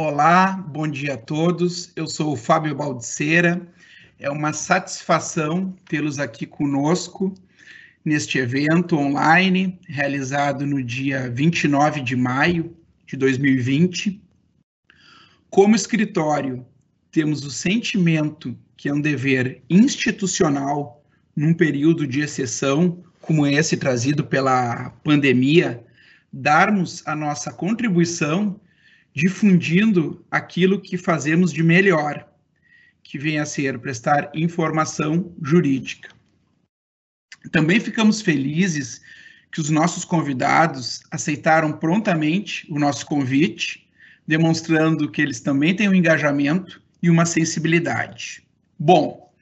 Olá, bom dia a todos. Eu sou o Fábio Baldiceira. É uma satisfação tê-los aqui conosco neste evento online, realizado no dia 29 de maio de 2020. Como escritório, temos o sentimento que é um dever institucional, num período de exceção como esse trazido pela pandemia, darmos a nossa contribuição difundindo aquilo que fazemos de melhor, que vem a ser prestar informação jurídica. Também ficamos felizes que os nossos convidados aceitaram prontamente o nosso convite, demonstrando que eles também têm um engajamento e uma sensibilidade. Bom,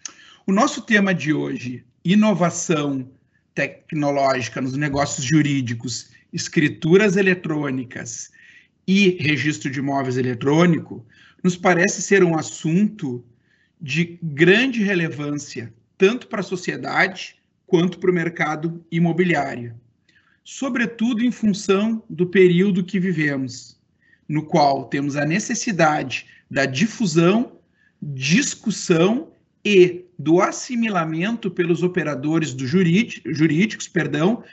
o nosso tema de hoje, inovação tecnológica nos negócios jurídicos, escrituras eletrônicas e registro de imóveis eletrônico, nos parece ser um assunto de grande relevância, tanto para a sociedade quanto para o mercado imobiliário, sobretudo em função do período que vivemos, no qual temos a necessidade da difusão, discussão e do assimilamento pelos operadores do jurídico, jurídicos, perdão,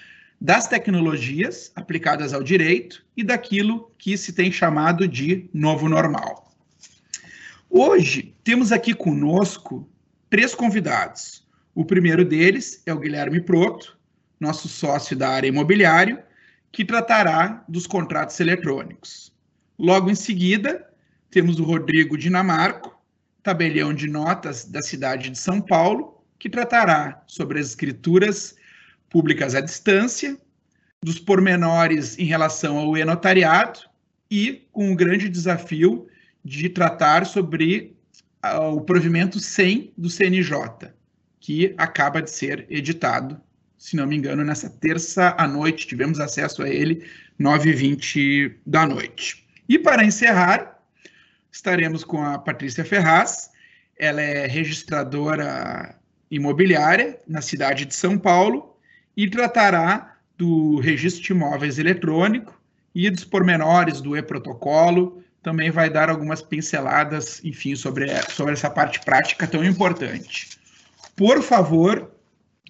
das tecnologias aplicadas ao direito e daquilo que se tem chamado de novo normal. Hoje temos aqui conosco três convidados. O primeiro deles é o Guilherme Proto, nosso sócio da área imobiliária, que tratará dos contratos eletrônicos. Logo em seguida, temos o Rodrigo Dinamarco, tabelião de notas da cidade de São Paulo, que tratará sobre as escrituras públicas à distância, dos pormenores em relação ao e-notariado e com o grande desafio de tratar sobre uh, o provimento 100 do CNJ, que acaba de ser editado, se não me engano, nessa terça à noite, tivemos acesso a ele, 9h20 da noite. E para encerrar, estaremos com a Patrícia Ferraz, ela é registradora imobiliária na cidade de São Paulo e tratará do registro de imóveis eletrônico e dos pormenores do e-protocolo. Também vai dar algumas pinceladas, enfim, sobre, sobre essa parte prática tão importante. Por favor,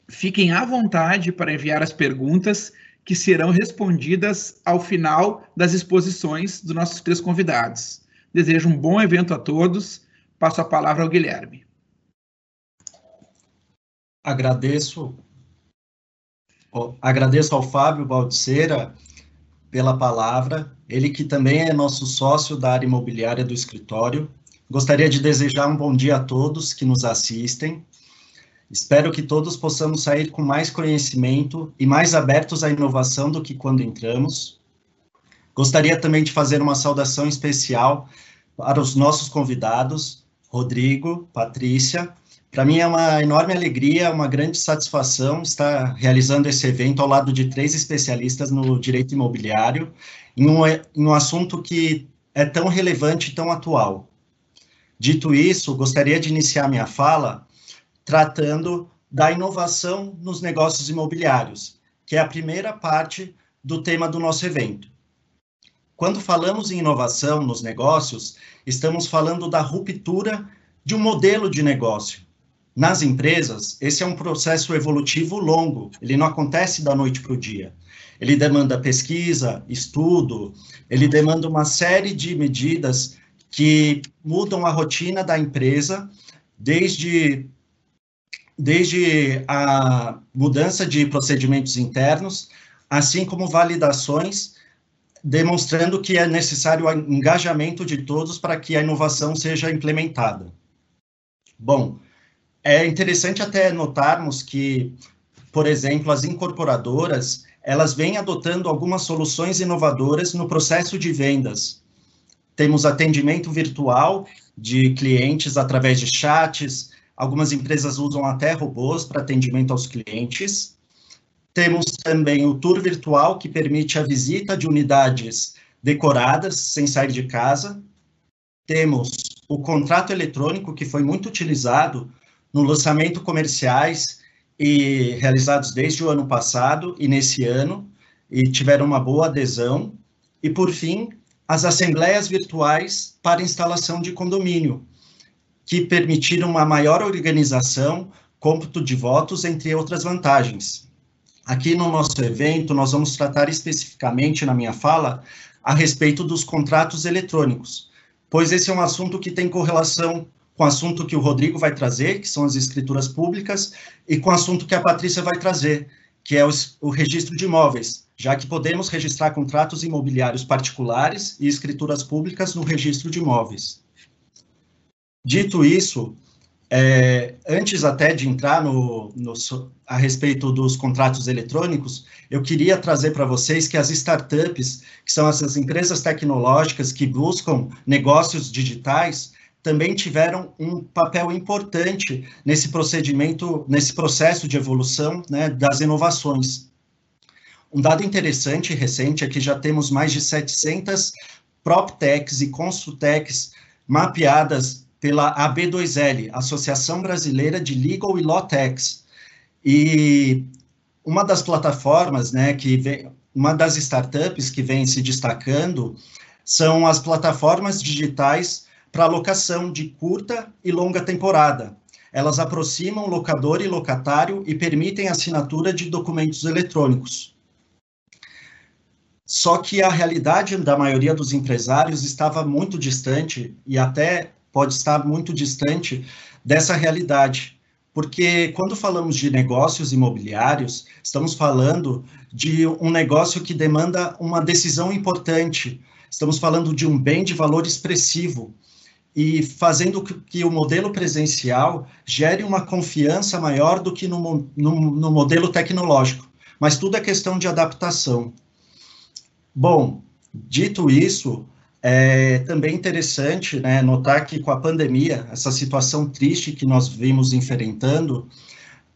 fiquem à vontade para enviar as perguntas que serão respondidas ao final das exposições dos nossos três convidados. Desejo um bom evento a todos. Passo a palavra ao Guilherme. Agradeço Agradeço ao Fábio Baldiceira pela palavra, ele que também é nosso sócio da área imobiliária do escritório. Gostaria de desejar um bom dia a todos que nos assistem. Espero que todos possamos sair com mais conhecimento e mais abertos à inovação do que quando entramos. Gostaria também de fazer uma saudação especial para os nossos convidados, Rodrigo, Patrícia, para mim é uma enorme alegria, uma grande satisfação estar realizando esse evento ao lado de três especialistas no direito imobiliário, em um, em um assunto que é tão relevante e tão atual. Dito isso, gostaria de iniciar minha fala tratando da inovação nos negócios imobiliários, que é a primeira parte do tema do nosso evento. Quando falamos em inovação nos negócios, estamos falando da ruptura de um modelo de negócio, nas empresas, esse é um processo evolutivo longo, ele não acontece da noite para o dia. Ele demanda pesquisa, estudo, ele demanda uma série de medidas que mudam a rotina da empresa, desde, desde a mudança de procedimentos internos, assim como validações, demonstrando que é necessário o engajamento de todos para que a inovação seja implementada. Bom, é interessante até notarmos que, por exemplo, as incorporadoras, elas vêm adotando algumas soluções inovadoras no processo de vendas. Temos atendimento virtual de clientes através de chats, algumas empresas usam até robôs para atendimento aos clientes. Temos também o tour virtual, que permite a visita de unidades decoradas, sem sair de casa. Temos o contrato eletrônico, que foi muito utilizado no lançamento comerciais e realizados desde o ano passado e nesse ano, e tiveram uma boa adesão. E, por fim, as assembleias virtuais para instalação de condomínio, que permitiram uma maior organização, cômputo de votos, entre outras vantagens. Aqui no nosso evento, nós vamos tratar especificamente na minha fala a respeito dos contratos eletrônicos, pois esse é um assunto que tem correlação com o assunto que o Rodrigo vai trazer, que são as escrituras públicas, e com o assunto que a Patrícia vai trazer, que é o, o registro de imóveis, já que podemos registrar contratos imobiliários particulares e escrituras públicas no registro de imóveis. Dito isso, é, antes até de entrar no, no, a respeito dos contratos eletrônicos, eu queria trazer para vocês que as startups, que são essas empresas tecnológicas que buscam negócios digitais, também tiveram um papel importante nesse procedimento, nesse processo de evolução né, das inovações. Um dado interessante recente é que já temos mais de 700 PropTechs e Construtechs mapeadas pela AB2L, Associação Brasileira de Legal e Law Techs. E uma das plataformas, né, que vem, uma das startups que vem se destacando são as plataformas digitais para locação de curta e longa temporada. Elas aproximam locador e locatário e permitem assinatura de documentos eletrônicos. Só que a realidade da maioria dos empresários estava muito distante e até pode estar muito distante dessa realidade. Porque quando falamos de negócios imobiliários, estamos falando de um negócio que demanda uma decisão importante. Estamos falando de um bem de valor expressivo e fazendo que o modelo presencial gere uma confiança maior do que no, no, no modelo tecnológico. Mas tudo é questão de adaptação. Bom, dito isso, é também interessante né, notar que com a pandemia, essa situação triste que nós vimos enfrentando,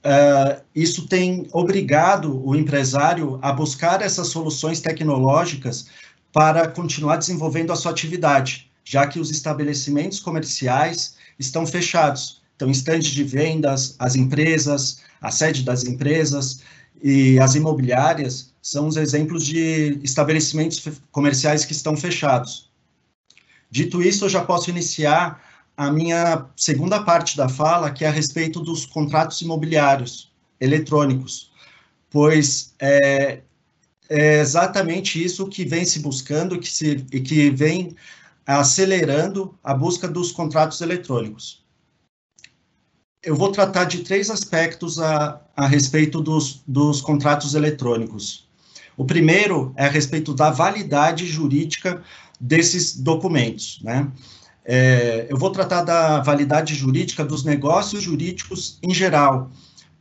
uh, isso tem obrigado o empresário a buscar essas soluções tecnológicas para continuar desenvolvendo a sua atividade, já que os estabelecimentos comerciais estão fechados. Então, estandes de vendas, as empresas, a sede das empresas e as imobiliárias são os exemplos de estabelecimentos comerciais que estão fechados. Dito isso, eu já posso iniciar a minha segunda parte da fala, que é a respeito dos contratos imobiliários eletrônicos, pois é, é exatamente isso que vem se buscando que se, e que vem acelerando a busca dos contratos eletrônicos. Eu vou tratar de três aspectos a, a respeito dos, dos contratos eletrônicos. O primeiro é a respeito da validade jurídica desses documentos, né? É, eu vou tratar da validade jurídica dos negócios jurídicos em geral,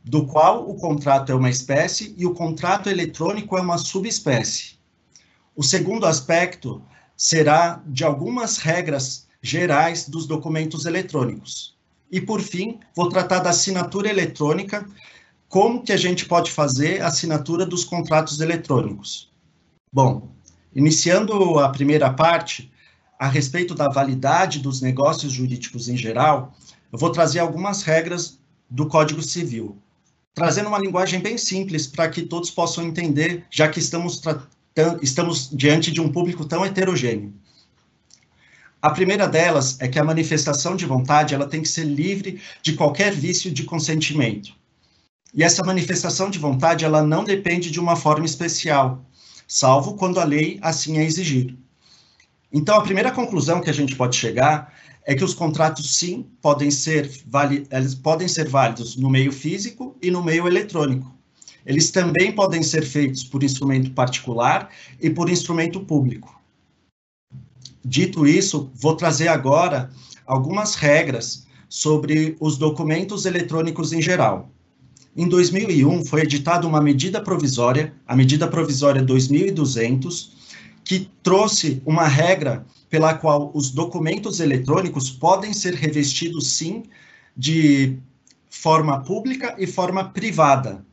do qual o contrato é uma espécie e o contrato eletrônico é uma subespécie. O segundo aspecto será de algumas regras gerais dos documentos eletrônicos. E, por fim, vou tratar da assinatura eletrônica, como que a gente pode fazer a assinatura dos contratos eletrônicos. Bom, Iniciando a primeira parte, a respeito da validade dos negócios jurídicos em geral, eu vou trazer algumas regras do Código Civil, trazendo uma linguagem bem simples para que todos possam entender, já que estamos, estamos diante de um público tão heterogêneo. A primeira delas é que a manifestação de vontade ela tem que ser livre de qualquer vício de consentimento. E essa manifestação de vontade ela não depende de uma forma especial, salvo quando a lei assim é exigido. Então, a primeira conclusão que a gente pode chegar é que os contratos, sim, podem ser, podem ser válidos no meio físico e no meio eletrônico. Eles também podem ser feitos por instrumento particular e por instrumento público. Dito isso, vou trazer agora algumas regras sobre os documentos eletrônicos em geral. Em 2001, foi editada uma medida provisória, a medida provisória 2200, que trouxe uma regra pela qual os documentos eletrônicos podem ser revestidos, sim, de forma pública e forma privada.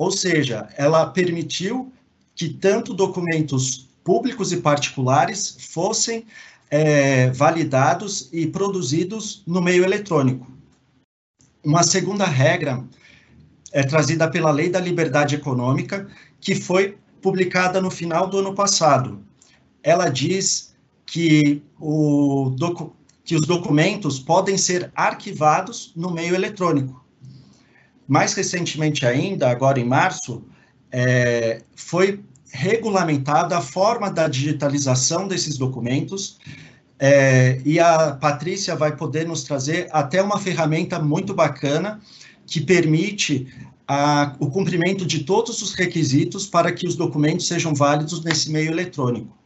Ou seja, ela permitiu que tanto documentos públicos e particulares fossem é, validados e produzidos no meio eletrônico. Uma segunda regra é trazida pela Lei da Liberdade Econômica, que foi publicada no final do ano passado. Ela diz que, o que os documentos podem ser arquivados no meio eletrônico. Mais recentemente ainda, agora em março, é, foi regulamentada a forma da digitalização desses documentos é, e a Patrícia vai poder nos trazer até uma ferramenta muito bacana que permite a, o cumprimento de todos os requisitos para que os documentos sejam válidos nesse meio eletrônico.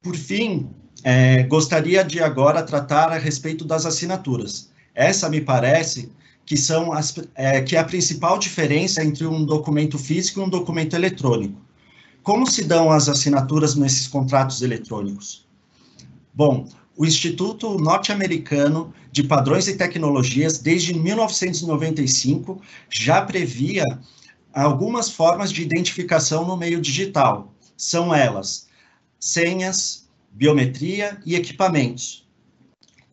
Por fim, é, gostaria de agora tratar a respeito das assinaturas. Essa me parece que são as, é, que é a principal diferença entre um documento físico e um documento eletrônico. Como se dão as assinaturas nesses contratos eletrônicos? Bom, o Instituto Norte-Americano de Padrões e Tecnologias, desde 1995, já previa algumas formas de identificação no meio digital. São elas senhas, biometria e equipamentos.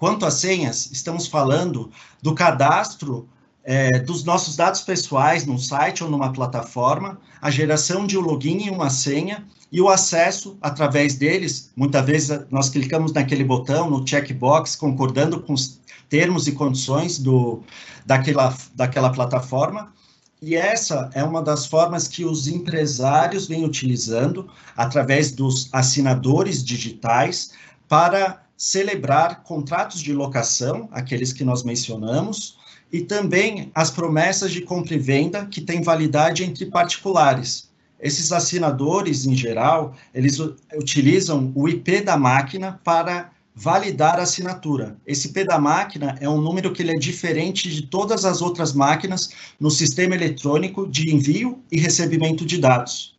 Quanto às senhas, estamos falando do cadastro é, dos nossos dados pessoais num site ou numa plataforma, a geração de um login e uma senha e o acesso através deles. Muitas vezes nós clicamos naquele botão, no checkbox, concordando com os termos e condições do, daquela, daquela plataforma. E essa é uma das formas que os empresários vêm utilizando através dos assinadores digitais para celebrar contratos de locação, aqueles que nós mencionamos, e também as promessas de compra e venda que têm validade entre particulares. Esses assinadores, em geral, eles utilizam o IP da máquina para validar a assinatura. Esse IP da máquina é um número que ele é diferente de todas as outras máquinas no sistema eletrônico de envio e recebimento de dados.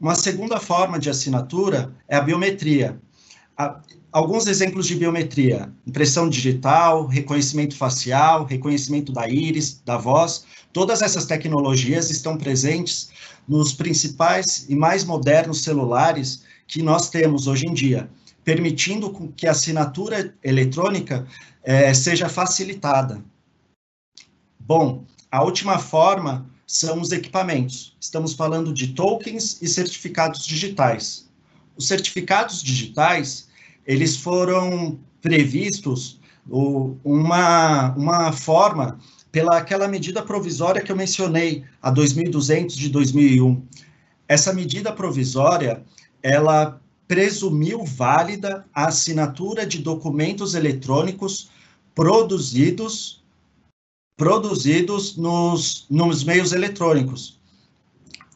Uma segunda forma de assinatura é a biometria. A, alguns exemplos de biometria: impressão digital, reconhecimento facial, reconhecimento da íris, da voz. Todas essas tecnologias estão presentes nos principais e mais modernos celulares que nós temos hoje em dia, permitindo que a assinatura eletrônica é, seja facilitada. Bom, a última forma são os equipamentos. Estamos falando de tokens e certificados digitais. Os certificados digitais eles foram previstos uma, uma forma pela aquela medida provisória que eu mencionei, a 2.200 de 2001. Essa medida provisória, ela presumiu válida a assinatura de documentos eletrônicos produzidos produzidos nos, nos meios eletrônicos.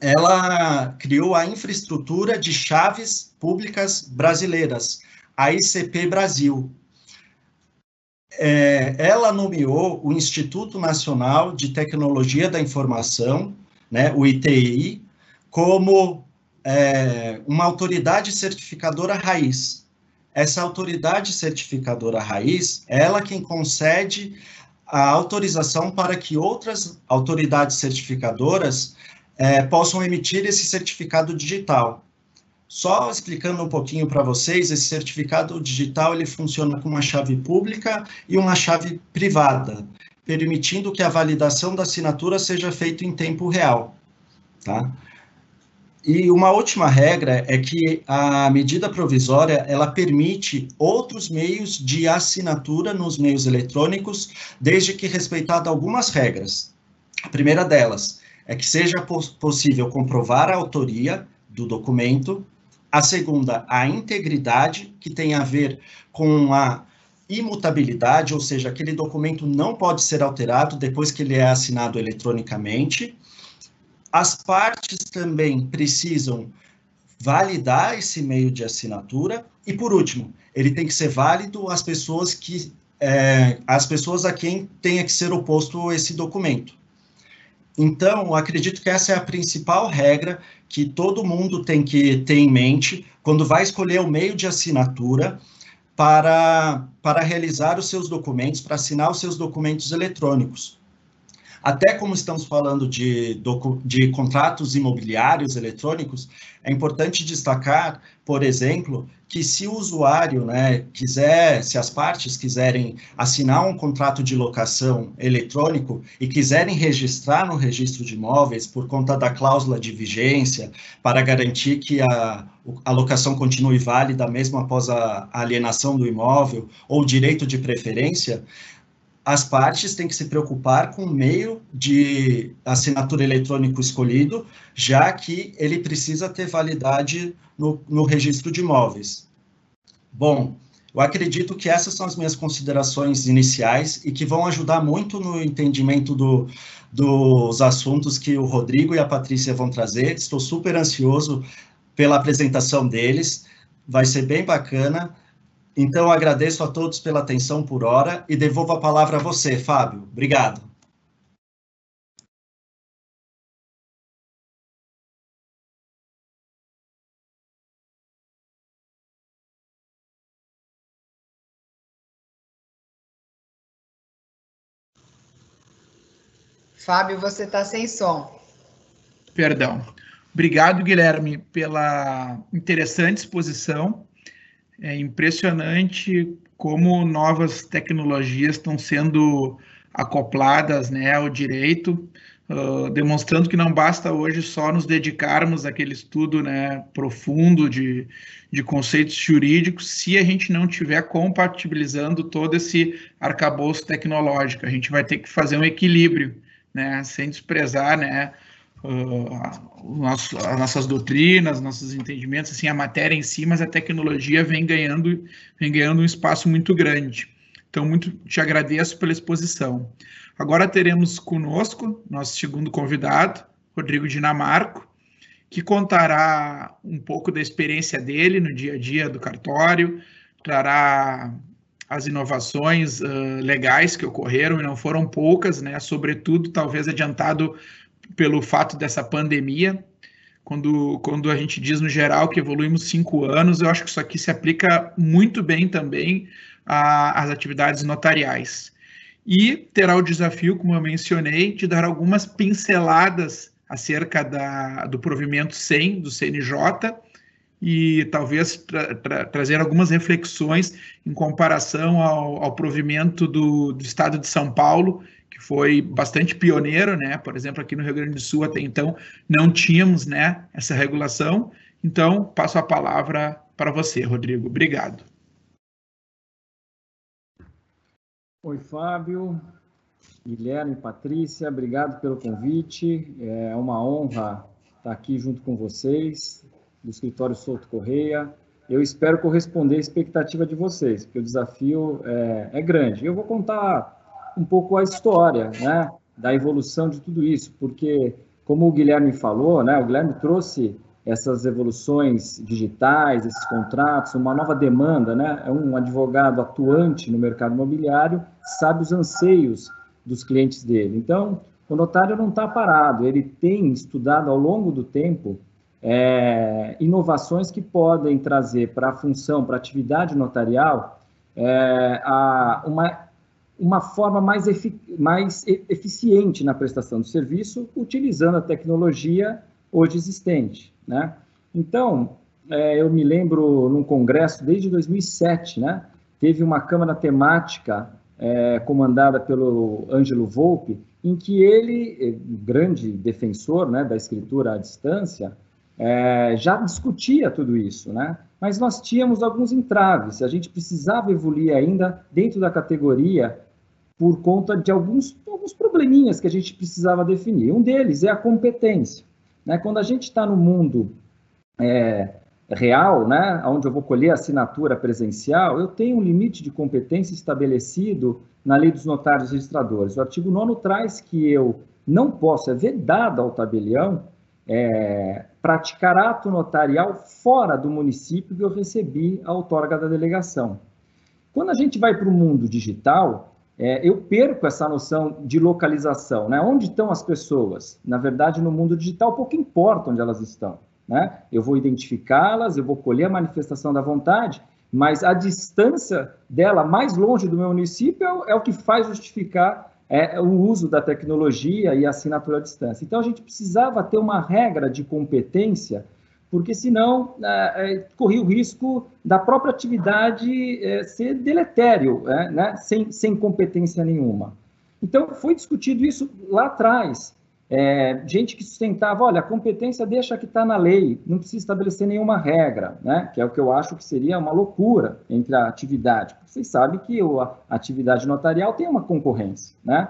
Ela criou a infraestrutura de chaves públicas brasileiras, a ICP Brasil. É, ela nomeou o Instituto Nacional de Tecnologia da Informação, né, o ITI, como é, uma autoridade certificadora raiz. Essa autoridade certificadora raiz, ela quem concede a autorização para que outras autoridades certificadoras é, possam emitir esse certificado digital. Só explicando um pouquinho para vocês, esse certificado digital ele funciona com uma chave pública e uma chave privada, permitindo que a validação da assinatura seja feita em tempo real, tá? E uma última regra é que a medida provisória ela permite outros meios de assinatura nos meios eletrônicos, desde que respeitado algumas regras. A primeira delas é que seja possível comprovar a autoria do documento a segunda, a integridade, que tem a ver com a imutabilidade, ou seja, aquele documento não pode ser alterado depois que ele é assinado eletronicamente. As partes também precisam validar esse meio de assinatura. E por último, ele tem que ser válido às pessoas que é, as pessoas a quem tenha que ser oposto esse documento. Então, acredito que essa é a principal regra que todo mundo tem que ter em mente quando vai escolher o meio de assinatura para, para realizar os seus documentos, para assinar os seus documentos eletrônicos. Até como estamos falando de, de contratos imobiliários eletrônicos, é importante destacar, por exemplo, que se o usuário né, quiser, se as partes quiserem assinar um contrato de locação eletrônico e quiserem registrar no registro de imóveis por conta da cláusula de vigência, para garantir que a, a locação continue válida mesmo após a alienação do imóvel, ou direito de preferência, as partes têm que se preocupar com o meio de assinatura eletrônico escolhido, já que ele precisa ter validade no, no registro de imóveis. Bom, eu acredito que essas são as minhas considerações iniciais e que vão ajudar muito no entendimento do, dos assuntos que o Rodrigo e a Patrícia vão trazer. Estou super ansioso pela apresentação deles, vai ser bem bacana. Então, agradeço a todos pela atenção por hora e devolvo a palavra a você, Fábio. Obrigado. Fábio, você está sem som. Perdão. Obrigado, Guilherme, pela interessante exposição. É impressionante como novas tecnologias estão sendo acopladas né, ao direito, uh, demonstrando que não basta hoje só nos dedicarmos àquele estudo né, profundo de, de conceitos jurídicos, se a gente não estiver compatibilizando todo esse arcabouço tecnológico. A gente vai ter que fazer um equilíbrio, né, sem desprezar né, uh, as nossas doutrinas, nossos entendimentos, assim, a matéria em si, mas a tecnologia vem ganhando, vem ganhando um espaço muito grande. Então, muito te agradeço pela exposição. Agora teremos conosco nosso segundo convidado, Rodrigo Dinamarco, que contará um pouco da experiência dele no dia a dia do cartório, trará as inovações uh, legais que ocorreram, e não foram poucas, né? Sobretudo, talvez adiantado pelo fato dessa pandemia. Quando, quando a gente diz no geral que evoluímos cinco anos, eu acho que isso aqui se aplica muito bem também às atividades notariais. E terá o desafio, como eu mencionei, de dar algumas pinceladas acerca da, do provimento 100 do CNJ e talvez tra tra trazer algumas reflexões em comparação ao, ao provimento do, do Estado de São Paulo, que foi bastante pioneiro, né? Por exemplo, aqui no Rio Grande do Sul até então não tínhamos, né, essa regulação. Então, passo a palavra para você, Rodrigo. Obrigado. Oi, Fábio, Guilherme, Patrícia, obrigado pelo convite. É uma honra estar aqui junto com vocês, do escritório Souto Correia. Eu espero corresponder à expectativa de vocês, porque o desafio é, é grande. Eu vou contar um pouco a história, né, da evolução de tudo isso, porque como o Guilherme falou, né, o Guilherme trouxe essas evoluções digitais, esses contratos, uma nova demanda, né? É um advogado atuante no mercado imobiliário, sabe os anseios dos clientes dele. Então, o notário não está parado, ele tem estudado ao longo do tempo é, inovações que podem trazer para a função, para a atividade notarial, é, a, uma uma forma mais, efic mais eficiente na prestação do serviço, utilizando a tecnologia hoje existente. Né? Então, é, eu me lembro num congresso desde 2007, né? teve uma câmara temática é, comandada pelo Ângelo Volpe, em que ele, é, grande defensor né, da escritura à distância, é, já discutia tudo isso, né? Mas nós tínhamos alguns entraves, a gente precisava evoluir ainda dentro da categoria por conta de alguns, alguns probleminhas que a gente precisava definir. Um deles é a competência. Né? Quando a gente está no mundo é, real, né, onde eu vou colher assinatura presencial, eu tenho um limite de competência estabelecido na lei dos notários registradores. O artigo 9 traz que eu não posso, é vedado ao tabelião, é, praticar ato notarial fora do município que eu recebi a outorga da delegação. Quando a gente vai para o mundo digital, é, eu perco essa noção de localização, né? Onde estão as pessoas? Na verdade, no mundo digital, pouco importa onde elas estão, né? Eu vou identificá-las, eu vou colher a manifestação da vontade, mas a distância dela mais longe do meu município é, é o que faz justificar é o uso da tecnologia e a assinatura à distância. Então, a gente precisava ter uma regra de competência, porque senão é, é, corria o risco da própria atividade é, ser deletério, é, né, sem, sem competência nenhuma. Então, foi discutido isso lá atrás. Gente que sustentava, olha, a competência deixa que está na lei, não precisa estabelecer nenhuma regra, né? que é o que eu acho que seria uma loucura entre a atividade. Vocês sabem que a atividade notarial tem uma concorrência. Né?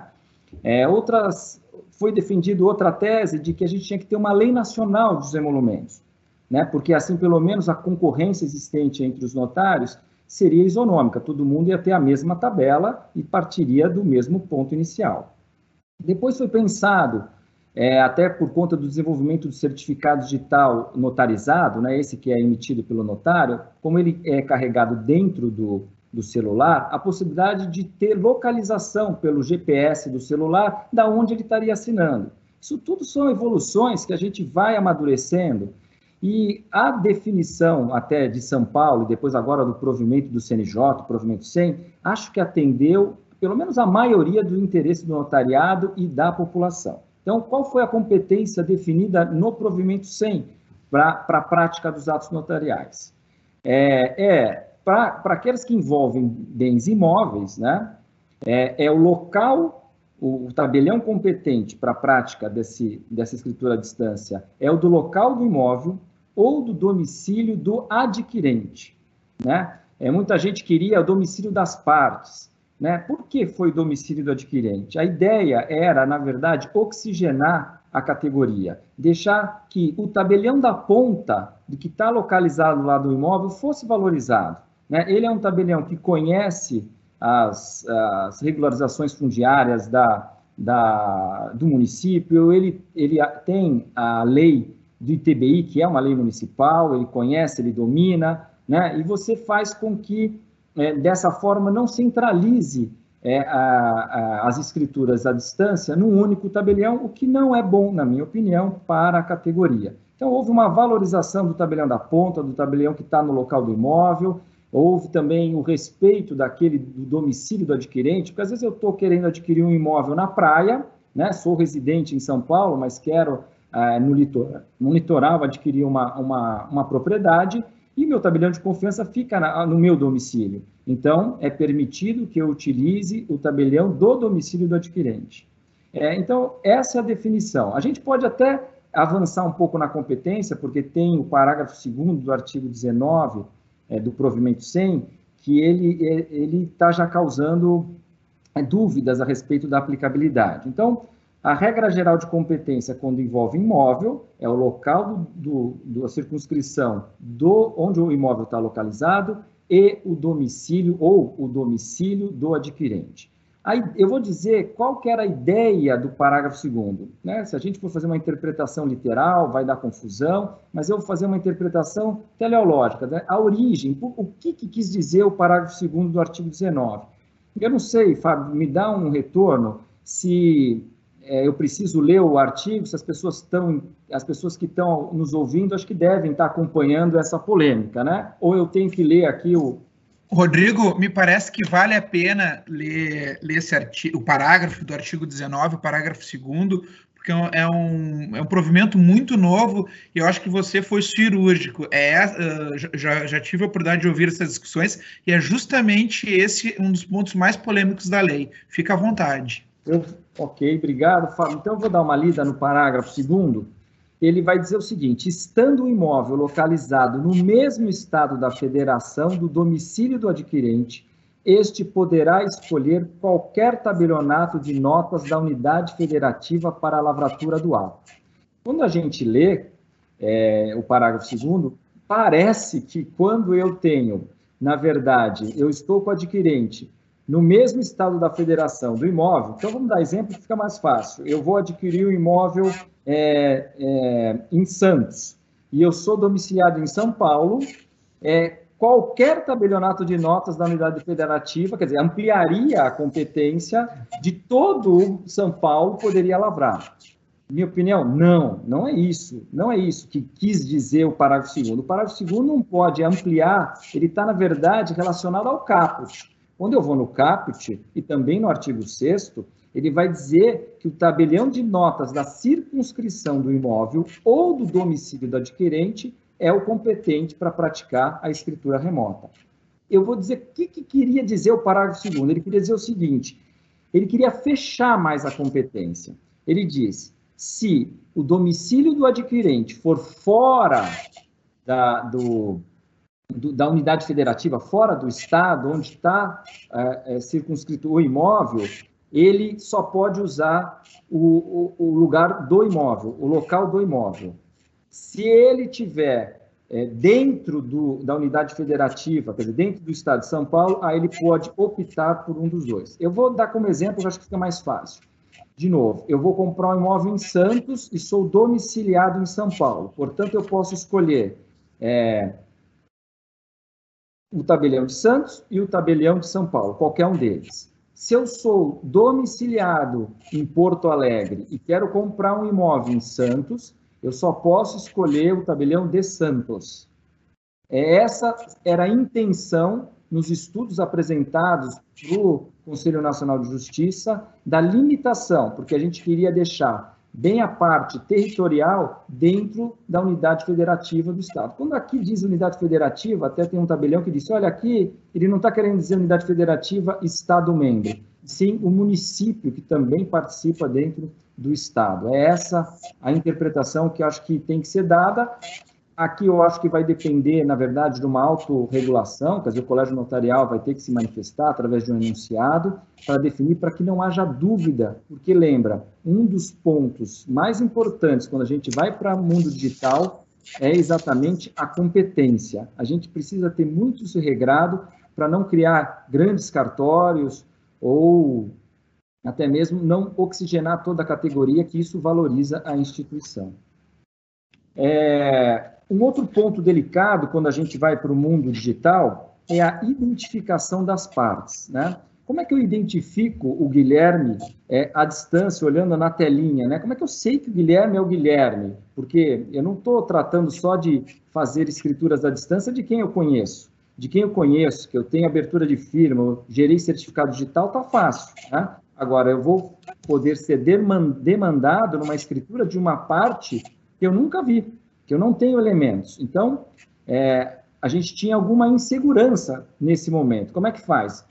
Outras, foi defendido outra tese de que a gente tinha que ter uma lei nacional dos emolumentos, né? porque assim, pelo menos, a concorrência existente entre os notários seria isonômica, todo mundo ia ter a mesma tabela e partiria do mesmo ponto inicial. Depois foi pensado é, até por conta do desenvolvimento do certificado digital notarizado, né, esse que é emitido pelo notário, como ele é carregado dentro do, do celular, a possibilidade de ter localização pelo GPS do celular da onde ele estaria assinando. Isso tudo são evoluções que a gente vai amadurecendo e a definição até de São Paulo, depois agora do provimento do CNJ, provimento 100, acho que atendeu pelo menos a maioria do interesse do notariado e da população. Então, qual foi a competência definida no provimento 100 para a prática dos atos notariais? É, é para aqueles que envolvem bens imóveis, né, é, é o local, o, o tabelião competente para a prática desse, dessa escritura à distância é o do local do imóvel ou do domicílio do adquirente. Né? É, muita gente queria o domicílio das partes. Né? Por que foi domicílio do adquirente? A ideia era, na verdade, oxigenar a categoria, deixar que o tabelião da ponta, do que está localizado lá do imóvel, fosse valorizado. Né? Ele é um tabelião que conhece as, as regularizações fundiárias da, da, do município, ele, ele tem a lei do ITBI, que é uma lei municipal, ele conhece, ele domina, né? e você faz com que é, dessa forma, não centralize é, a, a, as escrituras à distância num único tabelião, o que não é bom, na minha opinião, para a categoria. Então, houve uma valorização do tabelião da ponta, do tabelião que está no local do imóvel, houve também o respeito daquele do domicílio do adquirente, porque às vezes eu estou querendo adquirir um imóvel na praia, né, sou residente em São Paulo, mas quero é, no, litoral, no litoral adquirir uma, uma, uma propriedade, e meu tabelião de confiança fica na, no meu domicílio. Então, é permitido que eu utilize o tabelião do domicílio do adquirente. É, então, essa é a definição. A gente pode até avançar um pouco na competência, porque tem o parágrafo 2 do artigo 19 é, do provimento 100, que ele é, está já causando é, dúvidas a respeito da aplicabilidade. Então, a regra geral de competência, quando envolve imóvel, é o local do, do, da circunscrição do, onde o imóvel está localizado e o domicílio ou o domicílio do adquirente. Aí, eu vou dizer qual que era a ideia do parágrafo segundo. Né? Se a gente for fazer uma interpretação literal, vai dar confusão, mas eu vou fazer uma interpretação teleológica. Né? A origem, o que, que quis dizer o parágrafo segundo do artigo 19? Eu não sei, Fábio, me dá um retorno se é, eu preciso ler o artigo, se as pessoas estão, as pessoas que estão nos ouvindo, acho que devem estar acompanhando essa polêmica, né? Ou eu tenho que ler aqui o. Rodrigo, me parece que vale a pena ler, ler esse artigo, o parágrafo do artigo 19, o parágrafo 2 porque é um, é um provimento muito novo e eu acho que você foi cirúrgico. É, uh, já, já tive a oportunidade de ouvir essas discussões e é justamente esse um dos pontos mais polêmicos da lei. Fica à vontade. Eu, ok, obrigado, Fábio. Então, eu vou dar uma lida no parágrafo segundo. Ele vai dizer o seguinte: estando o imóvel localizado no mesmo estado da federação do domicílio do adquirente, este poderá escolher qualquer tabelionato de notas da unidade federativa para a lavratura do ato. Quando a gente lê é, o parágrafo segundo, parece que quando eu tenho, na verdade, eu estou com o adquirente no mesmo estado da federação do imóvel, então vamos dar exemplo que fica mais fácil. Eu vou adquirir um imóvel é, é, em Santos e eu sou domiciliado em São Paulo, é, qualquer tabelionato de notas da unidade federativa, quer dizer, ampliaria a competência de todo São Paulo poderia lavrar. Minha opinião, não, não é isso. Não é isso que quis dizer o parágrafo segundo. O parágrafo segundo não pode ampliar, ele está, na verdade, relacionado ao caput. Quando eu vou no caput, e também no artigo 6 ele vai dizer que o tabelião de notas da circunscrição do imóvel ou do domicílio do adquirente é o competente para praticar a escritura remota. Eu vou dizer o que, que queria dizer o parágrafo segundo. Ele queria dizer o seguinte: ele queria fechar mais a competência. Ele diz: se o domicílio do adquirente for fora da, do, do, da unidade federativa, fora do estado onde está é, é, circunscrito o imóvel, ele só pode usar o, o, o, lugar do imóvel, o local do imóvel. Se ele tiver é, dentro do, da unidade federativa, quer dizer, dentro do estado de São Paulo, aí ele pode optar por um dos dois. Eu vou dar como exemplo, eu acho que fica mais fácil. De novo, eu vou comprar um imóvel em Santos e sou domiciliado em São Paulo. Portanto, eu posso escolher é, o tabelião de Santos e o tabelião de São Paulo, qualquer um deles. Se eu sou domiciliado em Porto Alegre e quero comprar um imóvel em Santos, eu só posso escolher o tabelião de Santos. É, essa era a intenção nos estudos apresentados para o Conselho Nacional de Justiça da limitação, porque a gente queria deixar bem a parte territorial dentro da unidade federativa do Estado. Quando aqui diz unidade federativa, até tem um tabelião que diz, olha, aqui ele não está querendo dizer unidade federativa Estado-membro, sim o município que também participa dentro do Estado. É essa a interpretação que acho que tem que ser dada. Aqui eu acho que vai depender, na verdade, de uma autorregulação, quer dizer, o colégio notarial vai ter que se manifestar através de um enunciado para definir, para que não haja dúvida, porque lembra, um dos pontos mais importantes quando a gente vai para o mundo digital é exatamente a competência. A gente precisa ter muito isso regrado para não criar grandes cartórios ou até mesmo não oxigenar toda a categoria, que isso valoriza a instituição. É, um outro ponto delicado quando a gente vai para o mundo digital é a identificação das partes, né? Como é que eu identifico o Guilherme é, à distância, olhando na telinha, né? Como é que eu sei que o Guilherme é o Guilherme? Porque eu não estou tratando só de fazer escrituras à distância de quem eu conheço. De quem eu conheço, que eu tenho abertura de firma, gerei certificado digital, tá fácil, né? Agora, eu vou poder ser demandado numa escritura de uma parte que eu nunca vi, que eu não tenho elementos. Então, é, a gente tinha alguma insegurança nesse momento. Como é que faz?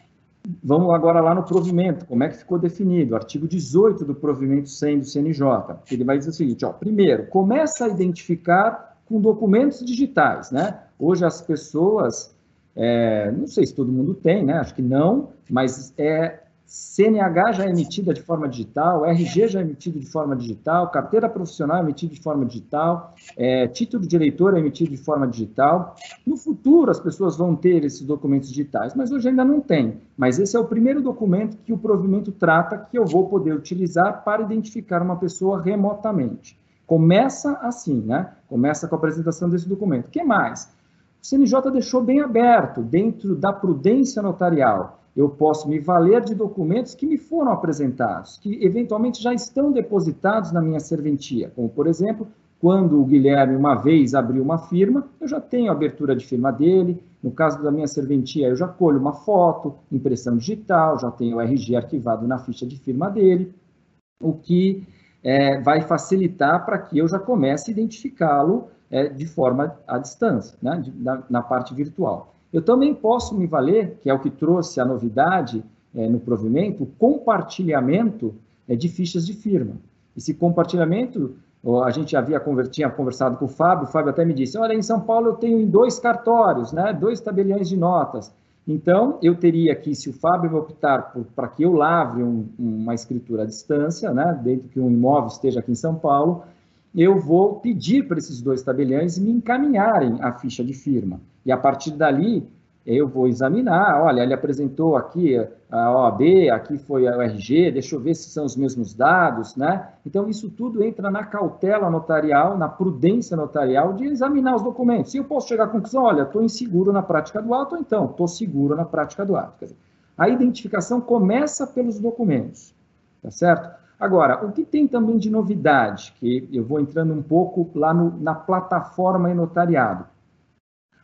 Vamos agora lá no provimento, como é que ficou definido? Artigo 18 do provimento 100 do CNJ. Ele vai dizer o seguinte, ó, primeiro, começa a identificar com documentos digitais, né? Hoje as pessoas, é, não sei se todo mundo tem, né? Acho que não, mas é CNH já é emitida de forma digital, RG já é emitido de forma digital, carteira profissional é emitida de forma digital, é, título de eleitor é emitido de forma digital. No futuro, as pessoas vão ter esses documentos digitais, mas hoje ainda não tem. Mas esse é o primeiro documento que o provimento trata que eu vou poder utilizar para identificar uma pessoa remotamente. Começa assim, né? Começa com a apresentação desse documento. O que mais? O CNJ deixou bem aberto, dentro da prudência notarial eu posso me valer de documentos que me foram apresentados, que eventualmente já estão depositados na minha serventia, como, por exemplo, quando o Guilherme uma vez abriu uma firma, eu já tenho a abertura de firma dele. No caso da minha serventia, eu já colho uma foto, impressão digital, já tenho o RG arquivado na ficha de firma dele, o que é, vai facilitar para que eu já comece a identificá-lo é, de forma à distância, né, de, na, na parte virtual. Eu também posso me valer, que é o que trouxe a novidade é, no provimento, o compartilhamento é, de fichas de firma. Esse compartilhamento, a gente havia tinha conversado com o Fábio, o Fábio até me disse, olha, em São Paulo eu tenho dois cartórios, né, dois tabeliões de notas. Então, eu teria aqui, se o Fábio optar para que eu lavre um, uma escritura à distância, né, dentro que um imóvel esteja aqui em São Paulo, eu vou pedir para esses dois tabeliões me encaminharem a ficha de firma. E a partir dali, eu vou examinar, olha, ele apresentou aqui a OAB, aqui foi a RG, deixa eu ver se são os mesmos dados, né? Então, isso tudo entra na cautela notarial, na prudência notarial de examinar os documentos. Se eu posso chegar à conclusão, olha, estou inseguro na prática do ato, então, estou seguro na prática do ato. Dizer, a identificação começa pelos documentos, tá certo? Agora, o que tem também de novidade, que eu vou entrando um pouco lá no, na plataforma e notariado.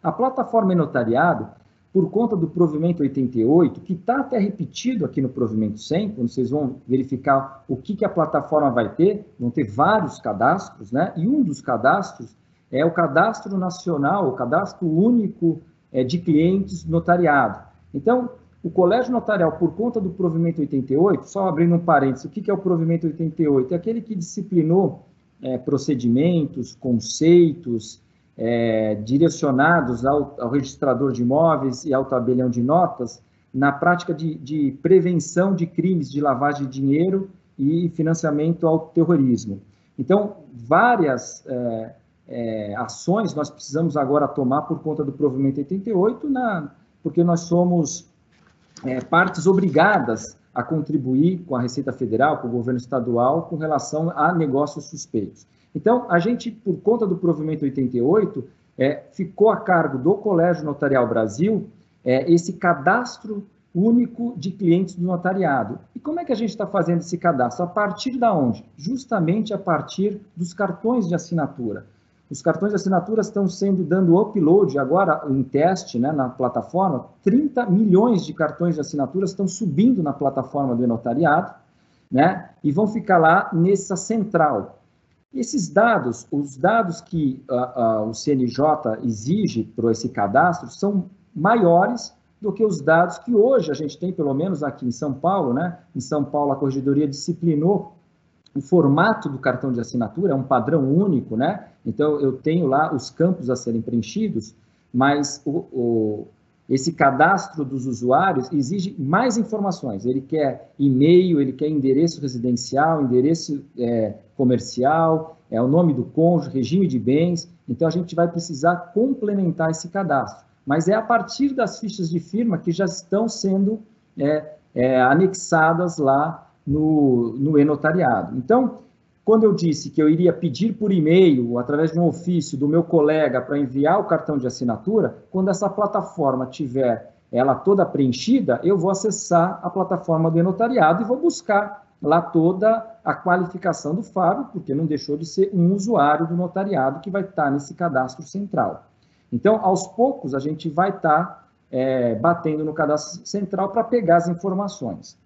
A plataforma e notariado, por conta do provimento 88, que está até repetido aqui no provimento 100, quando vocês vão verificar o que, que a plataforma vai ter, vão ter vários cadastros, né? E um dos cadastros é o cadastro nacional, o cadastro único é, de clientes notariado. Então, o colégio notarial, por conta do provimento 88, só abrindo um parênteses, o que, é o provimento 88? É aquele que disciplinou é, procedimentos, conceitos, é, direcionados ao, ao, registrador de imóveis e ao tabelião de notas na prática de, de, prevenção de crimes de lavagem de dinheiro e financiamento ao terrorismo. Então, várias é, é, ações nós precisamos agora tomar por conta do provimento 88, na, porque nós somos é, partes obrigadas a contribuir com a Receita Federal, com o governo estadual, com relação a negócios suspeitos. Então, a gente, por conta do provimento 88, é, ficou a cargo do Colégio Notarial Brasil é, esse cadastro único de clientes do notariado. E como é que a gente está fazendo esse cadastro? A partir da onde? Justamente a partir dos cartões de assinatura. Os cartões de assinatura estão sendo dando upload agora em teste né, na plataforma. 30 milhões de cartões de assinatura estão subindo na plataforma do notariado, né? E vão ficar lá nessa central. Esses dados, os dados que uh, uh, o CNJ exige para esse cadastro são maiores do que os dados que hoje a gente tem, pelo menos aqui em São Paulo, né? Em São Paulo, a Corregedoria disciplinou o formato do cartão de assinatura, é um padrão único, né? Então, eu tenho lá os campos a serem preenchidos, mas o, o esse cadastro dos usuários exige mais informações. Ele quer e-mail, ele quer endereço residencial, endereço é, comercial, é o nome do cônjuge, regime de bens. Então, a gente vai precisar complementar esse cadastro. Mas é a partir das fichas de firma que já estão sendo é, é, anexadas lá no, no e-notariado. Então, quando eu disse que eu iria pedir por e-mail, através de um ofício do meu colega para enviar o cartão de assinatura, quando essa plataforma tiver ela toda preenchida, eu vou acessar a plataforma do notariado e vou buscar lá toda a qualificação do Fábio, porque não deixou de ser um usuário do notariado que vai estar nesse cadastro central. Então, aos poucos, a gente vai estar é, batendo no cadastro central para pegar as informações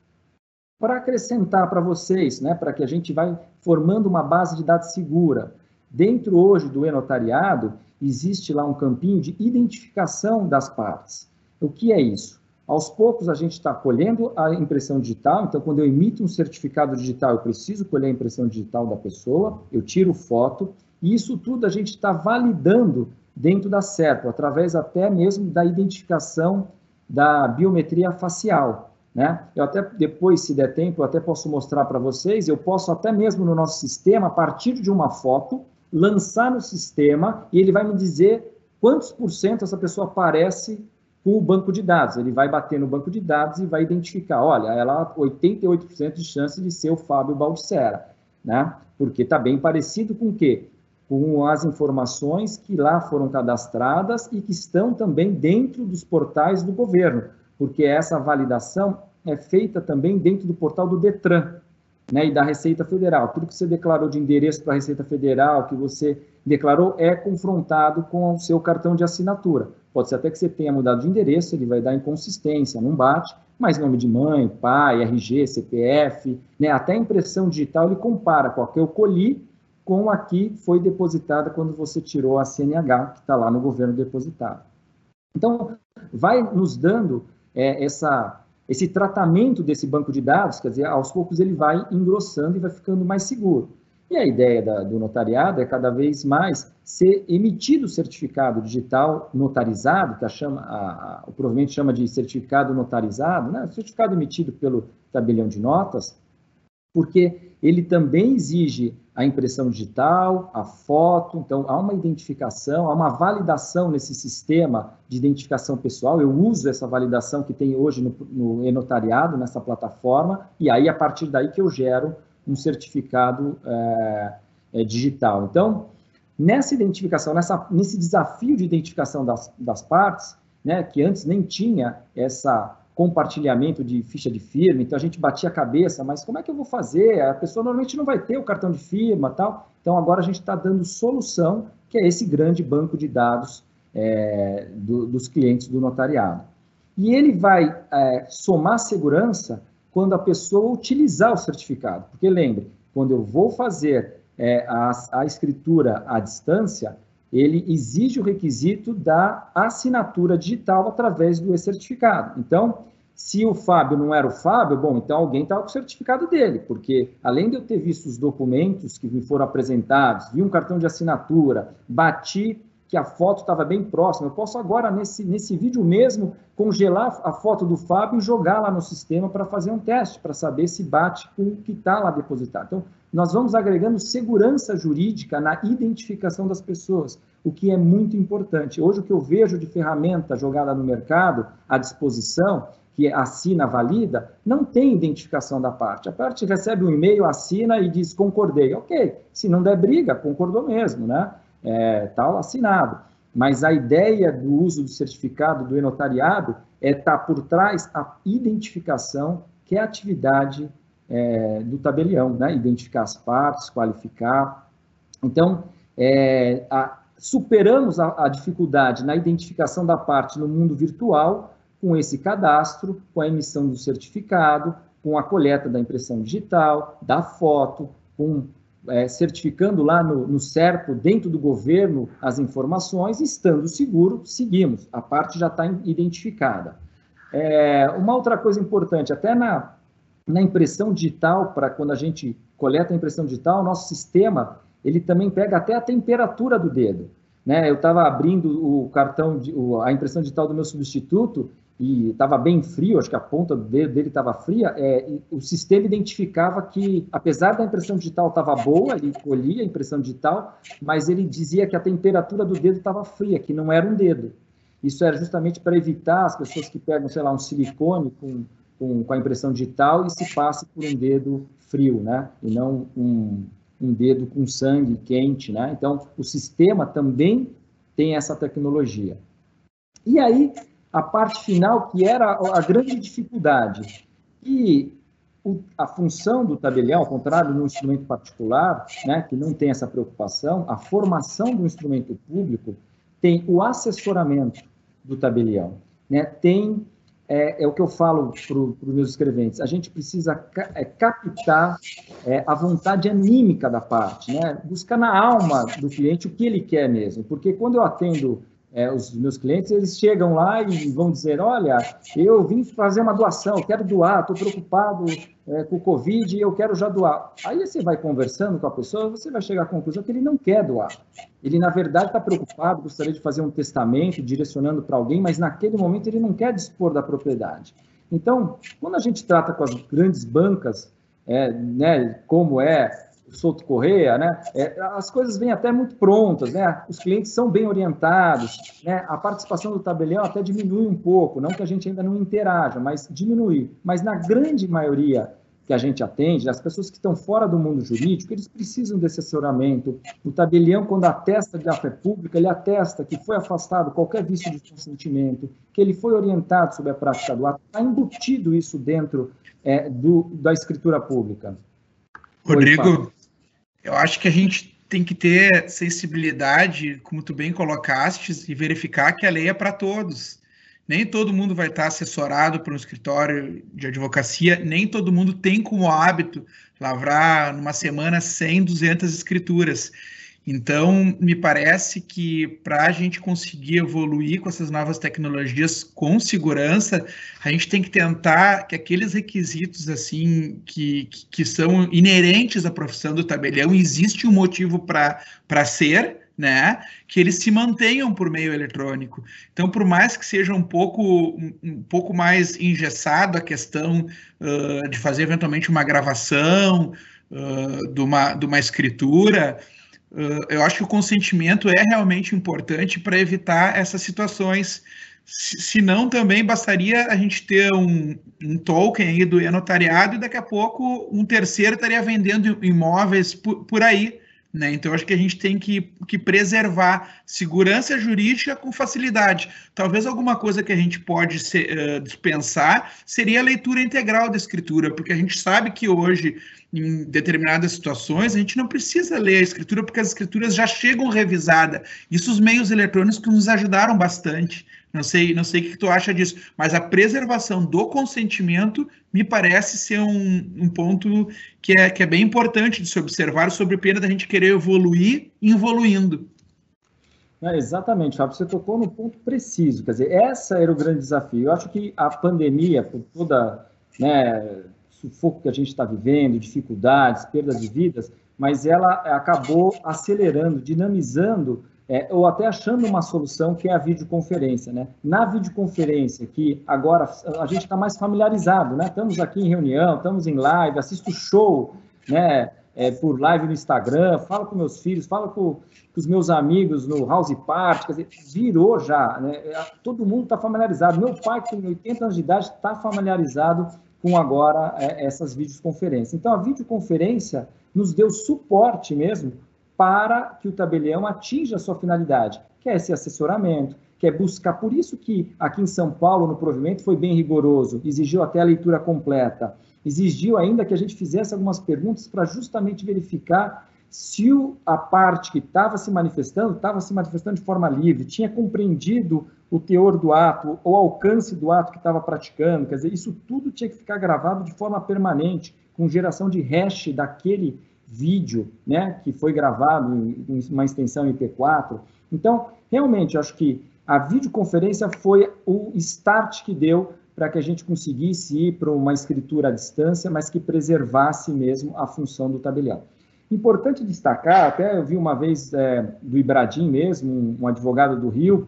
para acrescentar para vocês, né, para que a gente vai formando uma base de dados segura. Dentro hoje do e-notariado, existe lá um campinho de identificação das partes. O que é isso? Aos poucos a gente está colhendo a impressão digital, então quando eu emito um certificado digital, eu preciso colher a impressão digital da pessoa, eu tiro foto, e isso tudo a gente está validando dentro da SERPO, através até mesmo da identificação da biometria facial. Né? Eu até depois, se der tempo, eu até posso mostrar para vocês, eu posso até mesmo no nosso sistema, a partir de uma foto, lançar no sistema e ele vai me dizer quantos por cento essa pessoa aparece com o banco de dados. Ele vai bater no banco de dados e vai identificar, olha, ela 88% de chance de ser o Fábio Baldissera, né? Porque está bem parecido com o quê? Com as informações que lá foram cadastradas e que estão também dentro dos portais do governo, porque essa validação é feita também dentro do portal do Detran, né, e da Receita Federal. Tudo que você declarou de endereço para a Receita Federal, que você declarou, é confrontado com o seu cartão de assinatura. Pode ser até que você tenha mudado de endereço, ele vai dar inconsistência, não bate, mas nome de mãe, pai, RG, CPF, né, até a impressão digital, ele compara qual que eu colhi com a que foi depositada quando você tirou a CNH, que está lá no governo depositado. Então, vai nos dando é, essa esse tratamento desse banco de dados, quer dizer, aos poucos ele vai engrossando e vai ficando mais seguro. E a ideia da, do notariado é cada vez mais ser emitido o certificado digital notarizado, que a chama, a, a, o provavelmente chama de certificado notarizado, né? certificado emitido pelo tabelião de notas, porque ele também exige a impressão digital, a foto, então há uma identificação, há uma validação nesse sistema de identificação pessoal. Eu uso essa validação que tem hoje no, no e-notariado, nessa plataforma, e aí a partir daí que eu gero um certificado é, é, digital. Então, nessa identificação, nessa, nesse desafio de identificação das, das partes, né, que antes nem tinha essa compartilhamento de ficha de firma, então a gente batia a cabeça, mas como é que eu vou fazer? A pessoa normalmente não vai ter o cartão de firma tal. Então agora a gente está dando solução, que é esse grande banco de dados é, do, dos clientes do notariado. E ele vai é, somar segurança quando a pessoa utilizar o certificado. Porque lembre, quando eu vou fazer é, a, a escritura à distância, ele exige o requisito da assinatura digital através do e-certificado. Então, se o Fábio não era o Fábio, bom, então alguém estava com o certificado dele, porque além de eu ter visto os documentos que me foram apresentados, vi um cartão de assinatura, bati que a foto estava bem próxima. Eu posso agora, nesse, nesse vídeo mesmo, congelar a foto do Fábio e jogar lá no sistema para fazer um teste, para saber se bate com o que está lá depositado. Então, nós vamos agregando segurança jurídica na identificação das pessoas, o que é muito importante. Hoje, o que eu vejo de ferramenta jogada no mercado à disposição, que assina, valida, não tem identificação da parte. A parte recebe um e-mail, assina e diz concordei. Ok, se não der briga, concordou mesmo, né? é, tal assinado. Mas a ideia do uso do certificado do e-notariado é estar tá por trás a identificação, que é a atividade é, do tabelião, né? identificar as partes, qualificar. Então, é, a, superamos a, a dificuldade na identificação da parte no mundo virtual com esse cadastro, com a emissão do certificado, com a coleta da impressão digital, da foto, com é, certificando lá no, no dentro do governo, as informações, estando seguro, seguimos. A parte já está identificada. É, uma outra coisa importante, até na, na impressão digital, para quando a gente coleta a impressão digital, nosso sistema, ele também pega até a temperatura do dedo. Né? Eu estava abrindo o cartão, de, o, a impressão digital do meu substituto, e estava bem frio, acho que a ponta do dedo dele estava fria, é, o sistema identificava que, apesar da impressão digital estava boa, ele colhia a impressão digital, mas ele dizia que a temperatura do dedo estava fria, que não era um dedo. Isso era justamente para evitar as pessoas que pegam, sei lá, um silicone com, com, com a impressão digital e se passem por um dedo frio, né? E não um, um dedo com sangue quente, né? Então, o sistema também tem essa tecnologia. E aí, a parte final, que era a grande dificuldade. E o, a função do tabelião, ao contrário de um instrumento particular, né, que não tem essa preocupação, a formação do instrumento público tem o assessoramento do tabelião. Né, tem, é, é o que eu falo para os meus escreventes, a gente precisa ca, é, captar é, a vontade anímica da parte, né, buscar na alma do cliente o que ele quer mesmo, porque quando eu atendo é, os meus clientes, eles chegam lá e vão dizer, olha, eu vim fazer uma doação, quero doar, estou preocupado é, com o Covid e eu quero já doar. Aí você vai conversando com a pessoa, você vai chegar à conclusão que ele não quer doar. Ele, na verdade, está preocupado, gostaria de fazer um testamento, direcionando para alguém, mas naquele momento ele não quer dispor da propriedade. Então, quando a gente trata com as grandes bancas, é, né, como é Souto Correia, né? É, as coisas vêm até muito prontas, né? Os clientes são bem orientados, né? A participação do tabelião até diminui um pouco, não que a gente ainda não interaja, mas diminui. Mas na grande maioria que a gente atende, as pessoas que estão fora do mundo jurídico, eles precisam desse assessoramento. O tabelião, quando atesta de fé pública, ele atesta que foi afastado qualquer vício de consentimento, que ele foi orientado sobre a prática do ato, está embutido isso dentro é, do, da escritura pública. Rodrigo, eu acho que a gente tem que ter sensibilidade, como tu bem colocaste, e verificar que a lei é para todos. Nem todo mundo vai estar assessorado por um escritório de advocacia, nem todo mundo tem como hábito lavrar numa semana 100, 200 escrituras. Então, me parece que para a gente conseguir evoluir com essas novas tecnologias com segurança, a gente tem que tentar que aqueles requisitos assim que, que, são inerentes à profissão do tabelião, existe um motivo para ser, né, que eles se mantenham por meio eletrônico. Então, por mais que seja um pouco, um, pouco mais engessado a questão uh, de fazer eventualmente uma gravação uh, de, uma, de uma escritura, eu acho que o consentimento é realmente importante para evitar essas situações. Se não, também bastaria a gente ter um, um token aí do e-notariado e daqui a pouco um terceiro estaria vendendo imóveis por, por aí. Né? Então, acho que a gente tem que, que preservar segurança jurídica com facilidade. Talvez alguma coisa que a gente pode ser, uh, dispensar seria a leitura integral da escritura, porque a gente sabe que hoje em determinadas situações, a gente não precisa ler a escritura, porque as escrituras já chegam revisadas. Isso os meios eletrônicos nos ajudaram bastante. Não sei, não sei o que tu acha disso, mas a preservação do consentimento me parece ser um, um ponto que é, que é bem importante de se observar, sobre pena da gente querer evoluir evoluindo. É, exatamente, Fábio, você tocou no ponto preciso, quer dizer, essa era o grande desafio. Eu acho que a pandemia, por toda né, sufoco que a gente está vivendo, dificuldades, perda de vidas, mas ela acabou acelerando, dinamizando é, ou até achando uma solução que é a videoconferência. Né? Na videoconferência, que agora a gente está mais familiarizado, né? estamos aqui em reunião, estamos em live, assisto show né? É, por live no Instagram, falo com meus filhos, falo com, com os meus amigos no House Party, quer dizer, virou já, né? É, todo mundo está familiarizado. Meu pai, que tem 80 anos de idade, está familiarizado com agora é, essas videoconferências. Então, a videoconferência nos deu suporte mesmo para que o tabelião atinja a sua finalidade, que é esse assessoramento, que é buscar. Por isso que aqui em São Paulo, no provimento, foi bem rigoroso, exigiu até a leitura completa. Exigiu ainda que a gente fizesse algumas perguntas para justamente verificar se a parte que estava se manifestando, estava se manifestando de forma livre, tinha compreendido o teor do ato, o alcance do ato que estava praticando, quer dizer, isso tudo tinha que ficar gravado de forma permanente, com geração de hash daquele vídeo, né, que foi gravado em, em uma extensão IP4. Então, realmente, acho que a videoconferência foi o start que deu para que a gente conseguisse ir para uma escritura à distância, mas que preservasse mesmo a função do tabelião. Importante destacar, até eu vi uma vez é, do Ibradim mesmo, um, advogado do Rio,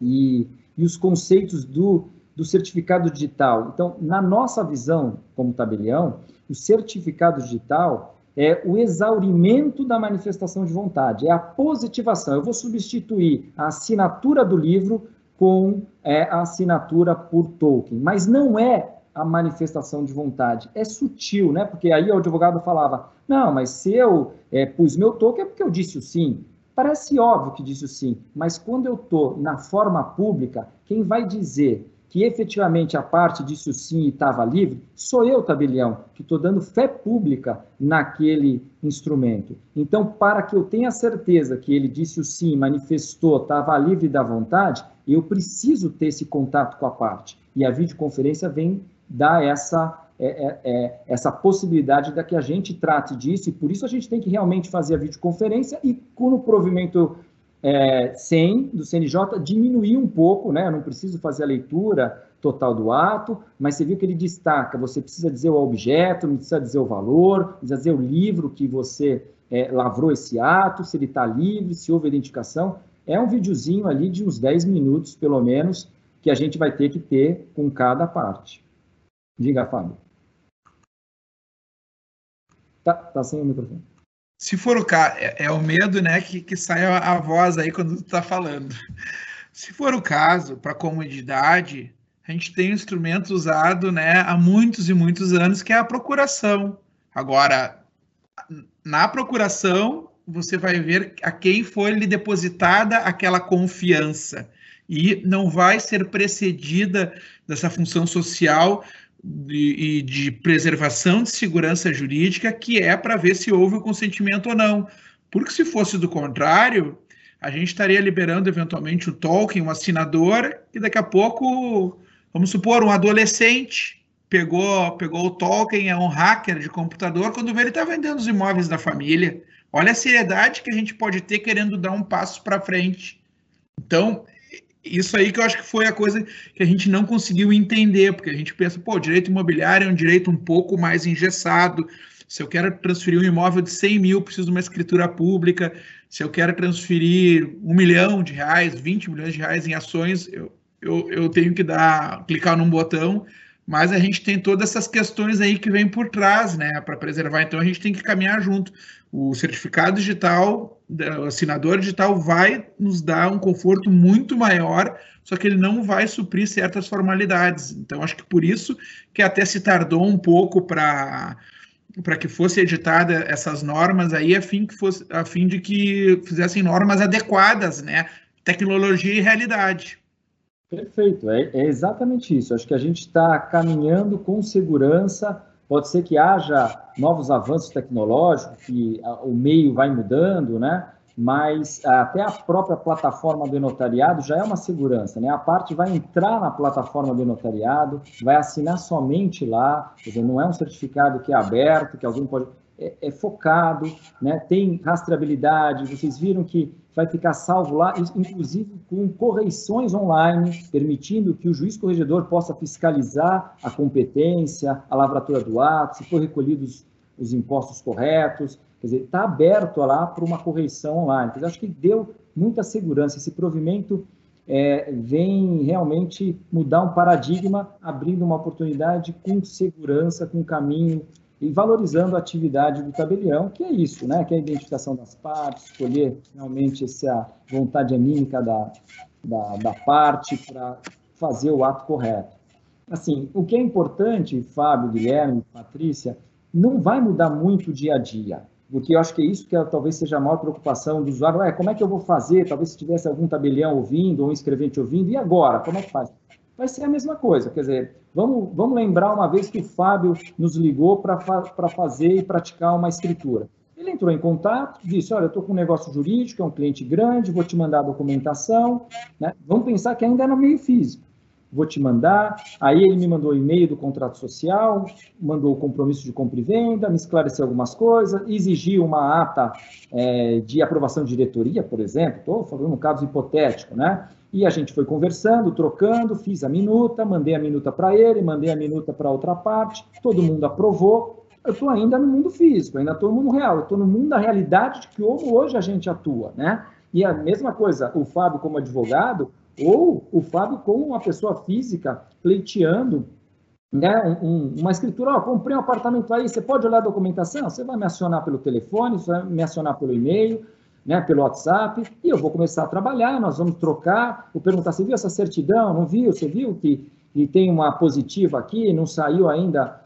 e, e os conceitos do, do certificado digital. Então, na nossa visão como tabelião, o certificado digital é o exaurimento da manifestação de vontade, é a positivação. Eu vou substituir a assinatura do livro com é, a assinatura por token, mas não é a manifestação de vontade. É sutil, né? Porque aí o advogado falava: não, mas se eu é, pus meu token é porque eu disse o sim. Parece óbvio que disse o sim, mas quando eu estou na forma pública, quem vai dizer que efetivamente a parte disse o sim e estava livre, sou eu, tabelião, que estou dando fé pública naquele instrumento. Então, para que eu tenha certeza que ele disse o sim, manifestou, estava livre da vontade, eu preciso ter esse contato com a parte. E a videoconferência vem dar essa, é, é, é, essa possibilidade da que a gente trate disso, e por isso a gente tem que realmente fazer a videoconferência e, com o provimento é, 100 do CNJ diminuir um pouco, né? Eu não preciso fazer a leitura total do ato, mas você viu que ele destaca, você precisa dizer o objeto, não precisa dizer o valor, precisa dizer o livro que você é, lavrou esse ato, se ele está livre, se houve identificação. É um videozinho ali de uns 10 minutos, pelo menos, que a gente vai ter que ter com cada parte. Diga, Fábio. Tá, tá sem o microfone. Se for o caso, é, é, o medo, né, que, que sai a, a voz aí quando tu tá falando. Se for o caso, para comodidade, a gente tem um instrumento usado, né, há muitos e muitos anos, que é a procuração. Agora, na procuração, você vai ver a quem foi lhe depositada aquela confiança e não vai ser precedida dessa função social de, de preservação de segurança jurídica, que é para ver se houve o consentimento ou não. Porque se fosse do contrário, a gente estaria liberando eventualmente o token, um assinador, e daqui a pouco, vamos supor, um adolescente pegou, pegou o token, é um hacker de computador, quando vê ele está vendendo os imóveis da família. Olha a seriedade que a gente pode ter querendo dar um passo para frente. Então, isso aí que eu acho que foi a coisa que a gente não conseguiu entender, porque a gente pensa, pô, direito imobiliário é um direito um pouco mais engessado. Se eu quero transferir um imóvel de 100 mil, preciso de uma escritura pública. Se eu quero transferir um milhão de reais, 20 milhões de reais em ações, eu, eu, eu tenho que dar, clicar num botão. Mas a gente tem todas essas questões aí que vêm por trás, né, para preservar. Então a gente tem que caminhar junto. O certificado digital o assinador digital vai nos dar um conforto muito maior, só que ele não vai suprir certas formalidades. Então, acho que por isso que até se tardou um pouco para para que fosse editada essas normas aí, a fim, que fosse, a fim de que fizessem normas adequadas, né? Tecnologia e realidade. Perfeito, é, é exatamente isso. Acho que a gente está caminhando com segurança pode ser que haja novos avanços tecnológicos, que o meio vai mudando, né? mas até a própria plataforma do notariado já é uma segurança, né? A parte vai entrar na plataforma do notariado, vai assinar somente lá, quer dizer, não é um certificado que é aberto, que alguém pode é, é focado, né? Tem rastreabilidade. Vocês viram que vai ficar salvo lá, inclusive com correições online, permitindo que o juiz corregedor possa fiscalizar a competência, a lavratura do ato, se for recolhidos os impostos corretos. Quer dizer, está aberto lá para uma correção online. Quer dizer, acho que deu muita segurança. Esse provimento é, vem realmente mudar um paradigma, abrindo uma oportunidade com segurança, com caminho e valorizando a atividade do tabelião, que é isso, né? Que é a identificação das partes, escolher realmente essa vontade anímica da, da, da parte para fazer o ato correto. Assim, o que é importante, Fábio, Guilherme, Patrícia, não vai mudar muito o dia a dia, porque eu acho que é isso que é, talvez seja a maior preocupação do usuário. É, como é que eu vou fazer? Talvez se tivesse algum tabelião ouvindo ou um escrevente ouvindo, e agora? Como é que faz? Vai ser a mesma coisa, quer dizer, vamos, vamos lembrar uma vez que o Fábio nos ligou para fa fazer e praticar uma escritura. Ele entrou em contato, disse, olha, eu estou com um negócio jurídico, é um cliente grande, vou te mandar a documentação, né? Vamos pensar que ainda é no meio físico vou te mandar. Aí ele me mandou o e-mail do contrato social, mandou o compromisso de compra e venda, me esclareceu algumas coisas, exigiu uma ata é, de aprovação de diretoria, por exemplo, estou falando um caso hipotético, né? E a gente foi conversando, trocando, fiz a minuta, mandei a minuta para ele, mandei a minuta para outra parte, todo mundo aprovou. Eu estou ainda no mundo físico, ainda estou no mundo real, estou no mundo da realidade de que hoje a gente atua, né? E a mesma coisa, o Fábio como advogado, ou o Fábio como uma pessoa física pleiteando né, um, uma escritura, comprei um apartamento aí, você pode olhar a documentação? Você vai me acionar pelo telefone, você vai me acionar pelo e-mail, né, pelo WhatsApp, e eu vou começar a trabalhar, nós vamos trocar, vou perguntar, você viu essa certidão? Não viu? Você viu que, que tem uma positiva aqui, não saiu ainda,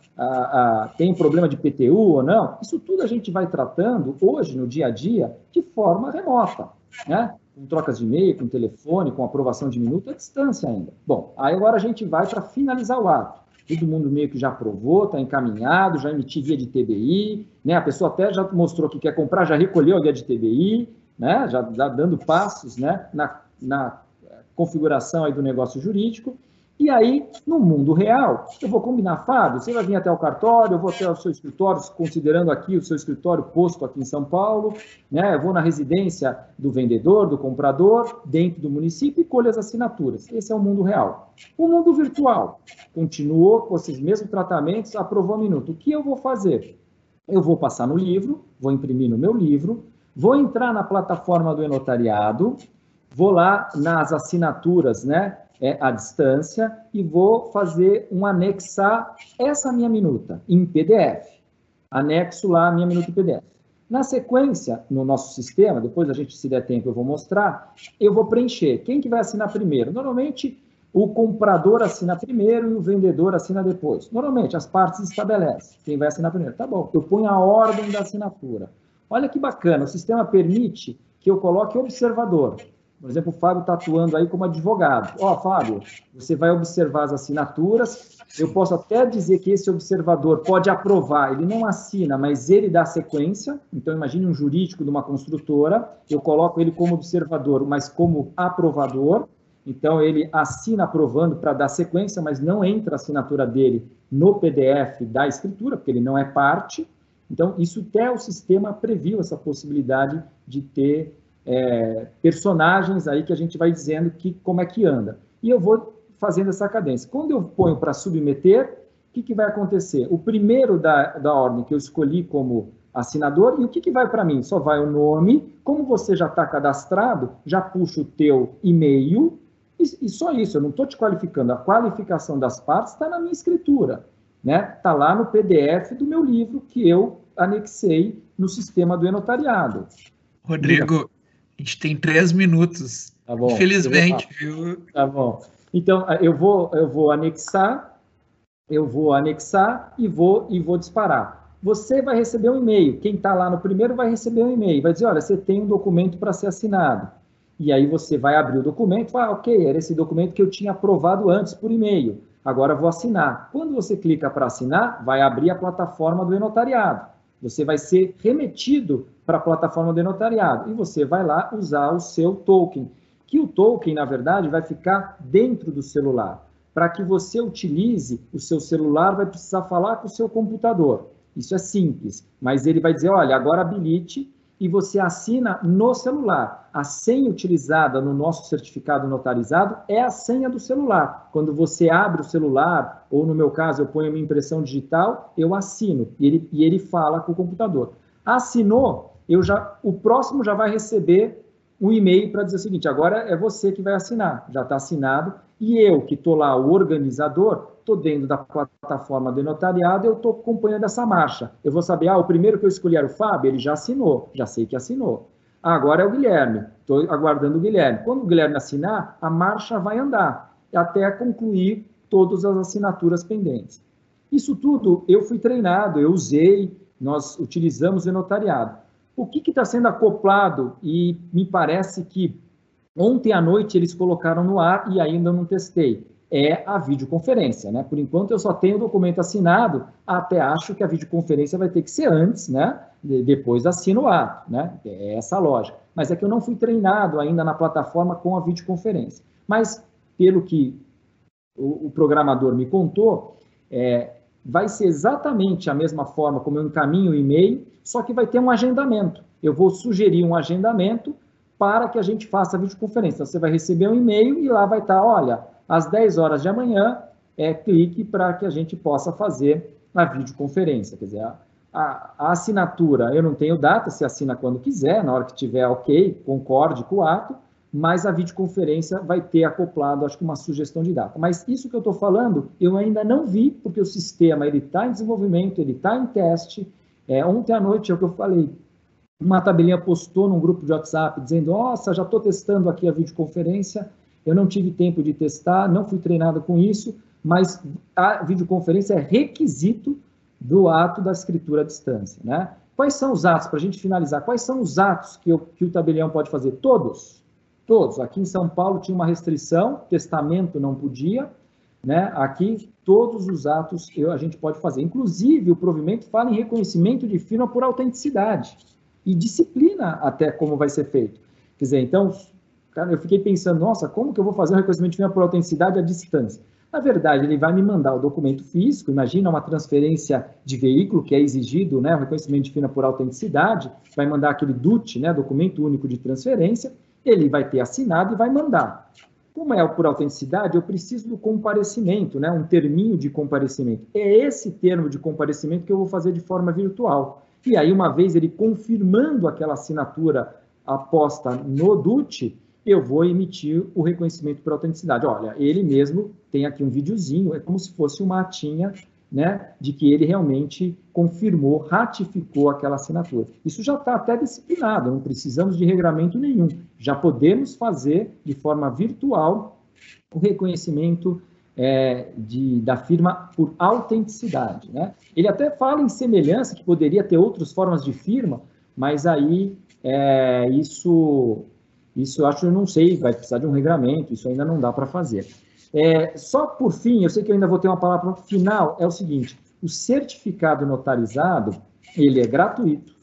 tem problema de PTU ou não? Isso tudo a gente vai tratando hoje, no dia a dia, de forma remota, né? com trocas de e-mail, com telefone, com aprovação de minuto, à distância ainda. Bom, aí agora a gente vai para finalizar o ato. Todo mundo meio que já aprovou, está encaminhado, já emitiu guia de TBI, né? A pessoa até já mostrou que quer comprar, já recolheu a guia de TBI, né? Já dá dando passos, né? Na, na configuração aí do negócio jurídico. E aí, no mundo real, eu vou combinar, Fábio, você vai vir até o cartório, eu vou até o seu escritório, considerando aqui o seu escritório posto aqui em São Paulo, né? Eu vou na residência do vendedor, do comprador, dentro do município e colho as assinaturas. Esse é o mundo real. O mundo virtual continuou com esses mesmos tratamentos, aprovou um minuto. O que eu vou fazer? Eu vou passar no livro, vou imprimir no meu livro, vou entrar na plataforma do enotariado, vou lá nas assinaturas, né? É, à distância e vou fazer um anexar essa minha minuta em PDF. Anexo lá a minha minuta em PDF. Na sequência, no nosso sistema, depois a gente, se der tempo, eu vou mostrar, eu vou preencher. Quem que vai assinar primeiro? Normalmente, o comprador assina primeiro e o vendedor assina depois. Normalmente, as partes estabelecem quem vai assinar primeiro. Tá bom, eu ponho a ordem da assinatura. Olha que bacana, o sistema permite que eu coloque observador. Por exemplo, o Fábio está atuando aí como advogado. Ó, oh, Fábio, você vai observar as assinaturas. Eu posso até dizer que esse observador pode aprovar, ele não assina, mas ele dá sequência. Então, imagine um jurídico de uma construtora, eu coloco ele como observador, mas como aprovador. Então, ele assina aprovando para dar sequência, mas não entra a assinatura dele no PDF da escritura, porque ele não é parte. Então, isso até o sistema previu essa possibilidade de ter é, personagens aí que a gente vai dizendo que como é que anda. E eu vou fazendo essa cadência. Quando eu ponho para submeter, o que, que vai acontecer? O primeiro da, da ordem que eu escolhi como assinador, e o que, que vai para mim? Só vai o nome, como você já está cadastrado, já puxa o teu e-mail, e, e só isso, eu não estou te qualificando, a qualificação das partes está na minha escritura, né? Está lá no PDF do meu livro que eu anexei no sistema do enotariado. Rodrigo, a gente tem três minutos. Tá bom. Infelizmente, viu? Tá bom. Então, eu vou, eu vou anexar, eu vou anexar e vou, e vou disparar. Você vai receber um e-mail. Quem está lá no primeiro vai receber um e-mail. Vai dizer, olha, você tem um documento para ser assinado. E aí você vai abrir o documento ah, ok, era esse documento que eu tinha aprovado antes por e-mail. agora vou assinar. Quando você clica para assinar, vai abrir a plataforma do e-notariado. Você vai ser remetido para a plataforma do notariado e você vai lá usar o seu token, que o token, na verdade, vai ficar dentro do celular. Para que você utilize o seu celular, vai precisar falar com o seu computador. Isso é simples, mas ele vai dizer, olha, agora habilite e você assina no celular. A senha utilizada no nosso certificado notarizado é a senha do celular. Quando você abre o celular, ou no meu caso, eu ponho uma impressão digital, eu assino e ele, e ele fala com o computador. Assinou, eu já, o próximo já vai receber um e-mail para dizer o seguinte: agora é você que vai assinar, já está assinado, e eu, que estou lá, o organizador, estou dentro da plataforma de notariado, eu estou acompanhando essa marcha. Eu vou saber, ah, o primeiro que eu escolhi era o Fábio, ele já assinou, já sei que assinou. Ah, agora é o Guilherme, estou aguardando o Guilherme. Quando o Guilherme assinar, a marcha vai andar, até concluir todas as assinaturas pendentes. Isso tudo eu fui treinado, eu usei, nós utilizamos o notariado. O que está sendo acoplado, e me parece que ontem à noite eles colocaram no ar e ainda não testei, é a videoconferência, né? Por enquanto eu só tenho o documento assinado, até acho que a videoconferência vai ter que ser antes, né? Depois assino o ato, né? É essa a lógica. Mas é que eu não fui treinado ainda na plataforma com a videoconferência. Mas, pelo que o, o programador me contou, é, vai ser exatamente a mesma forma como eu encaminho o e-mail, só que vai ter um agendamento. Eu vou sugerir um agendamento para que a gente faça a videoconferência. Então, você vai receber um e-mail e lá vai estar, olha, às 10 horas de amanhã, é, clique para que a gente possa fazer a videoconferência. Quer dizer, a, a, a, assinatura, eu não tenho data, se assina quando quiser, na hora que tiver ok, concorde com o ato, mas a videoconferência vai ter acoplado, acho que uma sugestão de data. Mas isso que eu estou falando, eu ainda não vi, porque o sistema ele está em desenvolvimento, ele está em teste. É, ontem à noite, é o que eu falei, uma tabelinha postou num grupo de WhatsApp dizendo, nossa, já estou testando aqui a videoconferência, eu não tive tempo de testar, não fui treinado com isso, mas a videoconferência é requisito do ato da escritura à distância. Né? Quais são os atos, para a gente finalizar, quais são os atos que, eu, que o tabelião pode fazer? Todos. Todos. Aqui em São Paulo tinha uma restrição, testamento não podia, né? Aqui todos os atos eu, a gente pode fazer. Inclusive, o provimento fala em reconhecimento de firma por autenticidade e disciplina até como vai ser feito. Quer dizer, então, Cara, eu fiquei pensando, nossa, como que eu vou fazer um reconhecimento de firma por autenticidade à distância? Na verdade, ele vai me mandar o documento físico, imagina uma transferência de veículo que é exigido, né, o reconhecimento de firma por autenticidade, vai mandar aquele DUT, né, documento único de transferência, ele vai ter assinado e vai mandar. Como é por autenticidade, eu preciso do comparecimento, né, um terminho de comparecimento. É esse termo de comparecimento que eu vou fazer de forma virtual. E aí, uma vez ele confirmando aquela assinatura aposta no DUT, eu vou emitir o reconhecimento por autenticidade. Olha, ele mesmo tem aqui um videozinho, é como se fosse uma atinha, né, de que ele realmente confirmou, ratificou aquela assinatura. Isso já está até disciplinado, não precisamos de regramento nenhum. Já podemos fazer de forma virtual o reconhecimento é, de, da firma por autenticidade. Né? Ele até fala em semelhança, que poderia ter outras formas de firma, mas aí é, isso isso acho, eu não sei, vai precisar de um regramento, isso ainda não dá para fazer. É, só por fim, eu sei que eu ainda vou ter uma palavra final, é o seguinte, o certificado notarizado, ele é gratuito,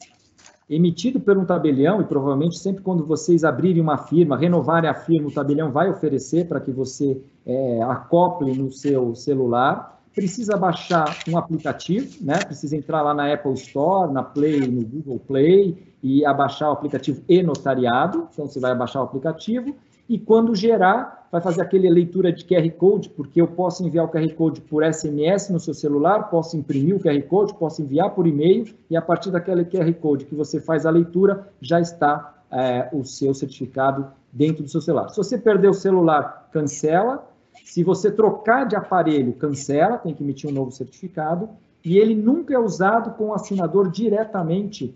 emitido por um tabelião, e provavelmente sempre quando vocês abrirem uma firma, renovarem a firma, o tabelião vai oferecer para que você é, acople no seu celular, precisa baixar um aplicativo, né? Precisa entrar lá na Apple Store, na Play, no Google Play e abaixar o aplicativo e-notariado. Então você vai abaixar o aplicativo e quando gerar, vai fazer aquele leitura de QR Code, porque eu posso enviar o QR Code por SMS no seu celular, posso imprimir o QR Code, posso enviar por e-mail e a partir daquele QR Code que você faz a leitura, já está é, o seu certificado dentro do seu celular. Se você perder o celular, cancela, se você trocar de aparelho, cancela, tem que emitir um novo certificado, e ele nunca é usado com o assinador diretamente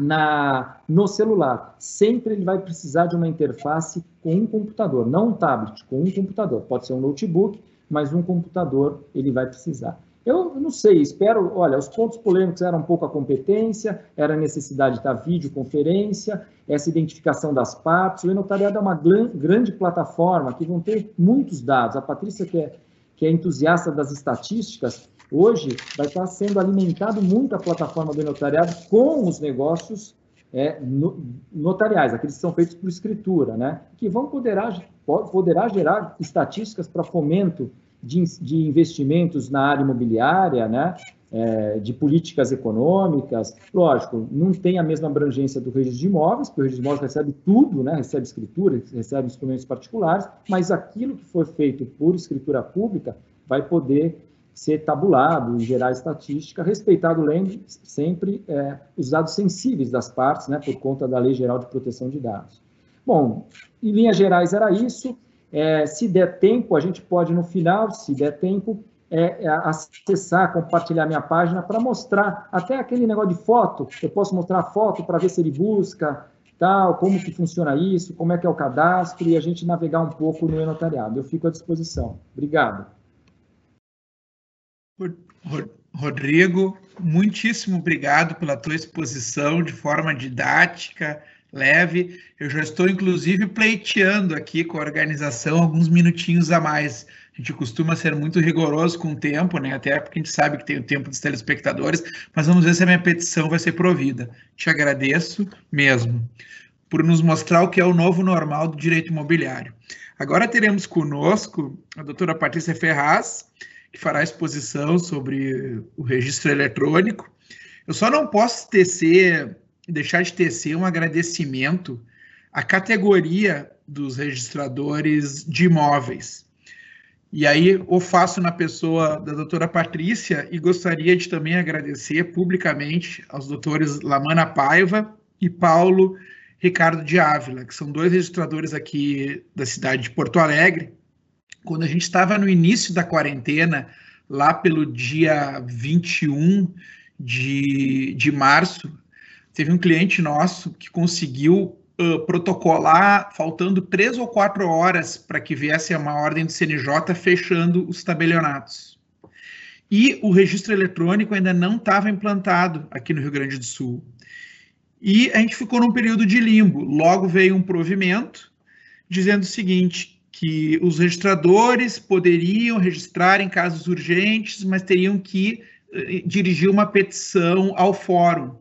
na, no celular. Sempre ele vai precisar de uma interface com um computador, não um tablet, com um computador. Pode ser um notebook, mas um computador ele vai precisar. Eu não sei, espero, olha, os pontos polêmicos eram um pouco a competência, era a necessidade da videoconferência, essa identificação das partes. O e-notariado é uma grande plataforma que vão ter muitos dados. A Patrícia, que é, que é entusiasta das estatísticas, hoje vai estar sendo alimentado muito a plataforma do notariado com os negócios é, notariais, aqueles que são feitos por escritura, né? que vão poderá, poderá gerar estatísticas para fomento de, de, investimentos na área imobiliária, né? É, de políticas econômicas. Lógico, não tem a mesma abrangência do registro de imóveis, porque o registro de imóveis recebe tudo, né? recebe escritura, recebe instrumentos particulares, mas aquilo que for feito por escritura pública vai poder ser tabulado e gerar estatística, respeitado, lembre, sempre é, os dados sensíveis das partes, né, por conta da Lei Geral de Proteção de Dados. Bom, em linhas gerais era isso. É, se der tempo, a gente pode, no final, se der tempo, é, é acessar, compartilhar minha página para mostrar até aquele negócio de foto. Eu posso mostrar a foto para ver se ele busca, tal, como que funciona isso, como é que é o cadastro e a gente navegar um pouco no e-notariado. Eu fico à disposição. Obrigado. Rodrigo, muitíssimo obrigado pela tua exposição de forma didática, leve. Eu já estou, inclusive, pleiteando aqui com a organização alguns minutinhos a mais. A gente costuma ser muito rigoroso com o tempo, né? Até porque a gente sabe que tem o tempo dos telespectadores, mas vamos ver se a minha petição vai ser provida. Te agradeço mesmo por nos mostrar o que é o novo normal do direito imobiliário. Agora teremos conosco a doutora Patrícia Ferraz, que fará exposição sobre o registro eletrônico. Eu só não posso tecer, deixar de tecer um agradecimento à categoria dos registradores de imóveis. E aí o faço na pessoa da doutora Patrícia e gostaria de também agradecer publicamente aos doutores Lamana Paiva e Paulo Ricardo de Ávila, que são dois registradores aqui da cidade de Porto Alegre, quando a gente estava no início da quarentena, lá pelo dia 21 de, de março, teve um cliente nosso que conseguiu uh, protocolar, faltando três ou quatro horas para que viesse uma ordem do CNJ fechando os tabelionatos. E o registro eletrônico ainda não estava implantado aqui no Rio Grande do Sul. E a gente ficou num período de limbo. Logo veio um provimento dizendo o seguinte: que os registradores poderiam registrar em casos urgentes, mas teriam que eh, dirigir uma petição ao fórum.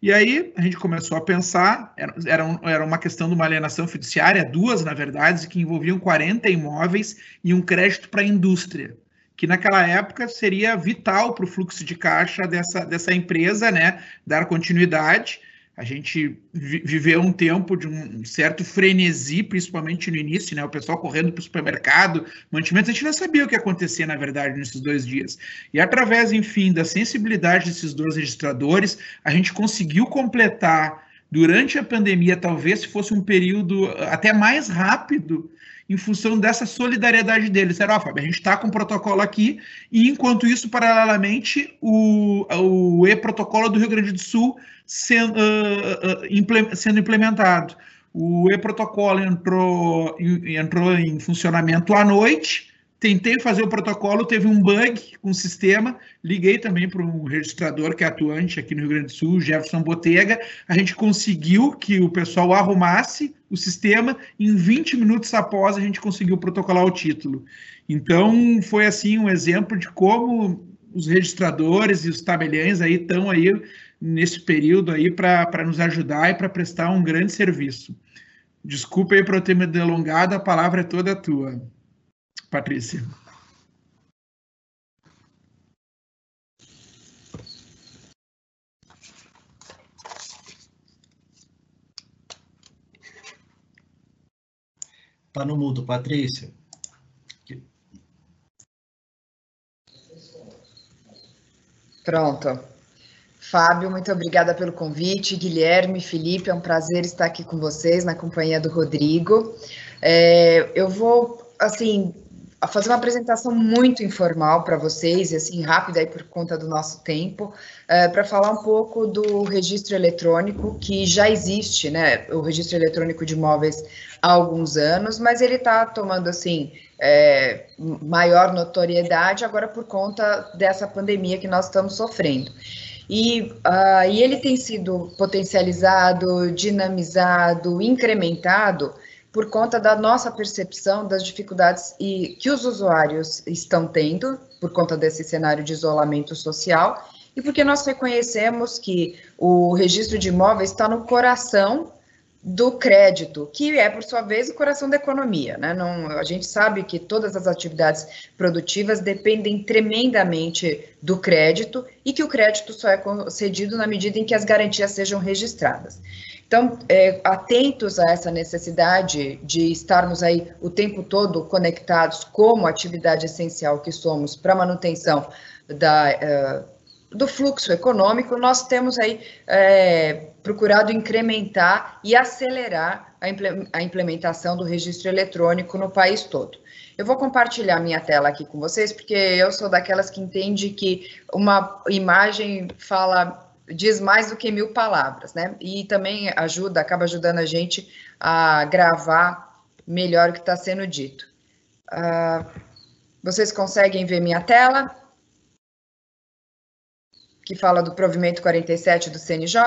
E aí a gente começou a pensar, era, era, era uma questão de uma alienação fiduciária, duas, na verdade, que envolviam 40 imóveis e um crédito para a indústria, que naquela época seria vital para o fluxo de caixa dessa, dessa empresa, né, dar continuidade, a gente viveu um tempo de um certo frenesi, principalmente no início, né? O pessoal correndo para o supermercado, mantimentos, a gente não sabia o que ia acontecer, na verdade, nesses dois dias. E através, enfim, da sensibilidade desses dois registradores, a gente conseguiu completar durante a pandemia, talvez se fosse um período até mais rápido, em função dessa solidariedade deles. Era, ó, Fábio, a gente está com o protocolo aqui, e enquanto isso, paralelamente, o, o e-protocolo do Rio Grande do Sul sendo, uh, uh, sendo implementado. O e-protocolo entrou, entrou em funcionamento à noite, tentei fazer o protocolo, teve um bug com o sistema, liguei também para um registrador que é atuante aqui no Rio Grande do Sul, Jefferson Botega, a gente conseguiu que o pessoal arrumasse o sistema, em 20 minutos após a gente conseguiu protocolar o título. Então, foi assim um exemplo de como os registradores e os tabeliães aí estão aí nesse período aí para nos ajudar e para prestar um grande serviço. Desculpa aí por eu ter me delongado, a palavra é toda tua, Patrícia. Está no mudo, Patrícia. Pronto. Fábio, muito obrigada pelo convite. Guilherme, Felipe, é um prazer estar aqui com vocês na companhia do Rodrigo. É, eu vou, assim, fazer uma apresentação muito informal para vocês, e assim, rápida aí por conta do nosso tempo, é, para falar um pouco do registro eletrônico que já existe, né? O registro eletrônico de imóveis há alguns anos, mas ele está tomando, assim, é, maior notoriedade agora por conta dessa pandemia que nós estamos sofrendo. E, uh, e ele tem sido potencializado, dinamizado, incrementado por conta da nossa percepção das dificuldades e que os usuários estão tendo por conta desse cenário de isolamento social e porque nós reconhecemos que o registro de imóveis está no coração do crédito, que é, por sua vez, o coração da economia. Né? Não, a gente sabe que todas as atividades produtivas dependem tremendamente do crédito e que o crédito só é concedido na medida em que as garantias sejam registradas. Então, é, atentos a essa necessidade de estarmos aí o tempo todo conectados como atividade essencial que somos para a manutenção da, uh, do fluxo econômico, nós temos aí é, procurado incrementar e acelerar a implementação do registro eletrônico no país todo. Eu vou compartilhar minha tela aqui com vocês, porque eu sou daquelas que entende que uma imagem fala diz mais do que mil palavras, né? E também ajuda, acaba ajudando a gente a gravar melhor o que está sendo dito. Uh, vocês conseguem ver minha tela? que fala do provimento 47 do CNJ?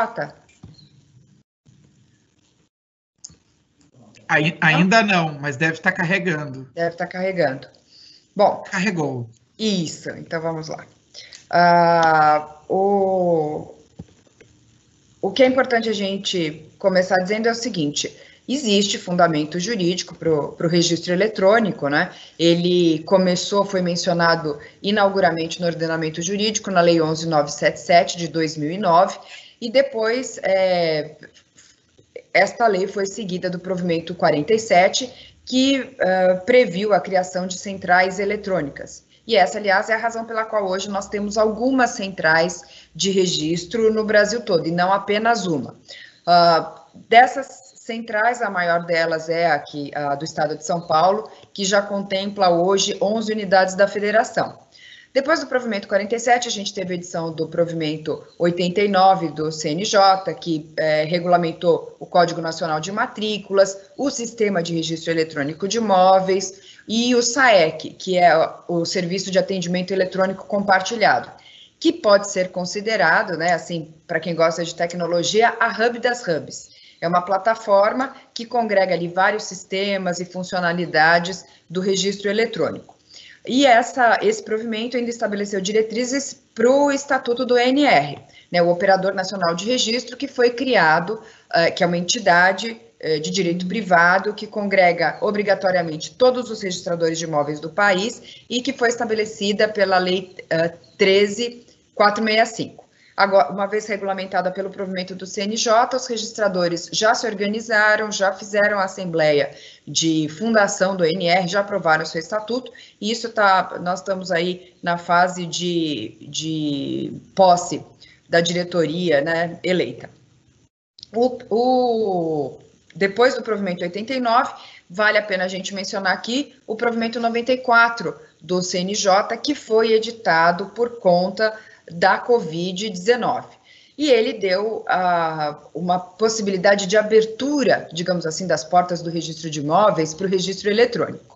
Ainda não, mas deve estar carregando. Deve estar carregando. Bom. Carregou. Isso, então vamos lá. Uh, o, o que é importante a gente começar dizendo é o seguinte: existe fundamento jurídico para o registro eletrônico, né? Ele começou, foi mencionado inauguramente no ordenamento jurídico, na Lei 11977 de 2009, e depois é, esta lei foi seguida do provimento 47, que uh, previu a criação de centrais eletrônicas. E essa, aliás, é a razão pela qual hoje nós temos algumas centrais de registro no Brasil todo, e não apenas uma. Uh, dessas centrais, a maior delas é aqui a do estado de São Paulo, que já contempla hoje 11 unidades da federação. Depois do provimento 47, a gente teve a edição do provimento 89 do CNJ, que é, regulamentou o Código Nacional de Matrículas, o Sistema de Registro Eletrônico de Imóveis e o SAEC, que é o Serviço de Atendimento Eletrônico Compartilhado, que pode ser considerado, né, assim, para quem gosta de tecnologia, a hub das hubs. É uma plataforma que congrega ali vários sistemas e funcionalidades do registro eletrônico. E essa, esse provimento ainda estabeleceu diretrizes para o Estatuto do NR, né, o Operador Nacional de Registro, que foi criado, uh, que é uma entidade uh, de direito privado que congrega obrigatoriamente todos os registradores de imóveis do país e que foi estabelecida pela Lei uh, 13465. Agora, uma vez regulamentada pelo provimento do CNJ, os registradores já se organizaram, já fizeram a assembleia de fundação do NR, já aprovaram seu estatuto, e isso tá, nós estamos aí na fase de, de posse da diretoria né, eleita. O, o, depois do provimento 89, vale a pena a gente mencionar aqui o provimento 94 do CNJ, que foi editado por conta da Covid-19. E ele deu uh, uma possibilidade de abertura, digamos assim, das portas do registro de imóveis para o registro eletrônico.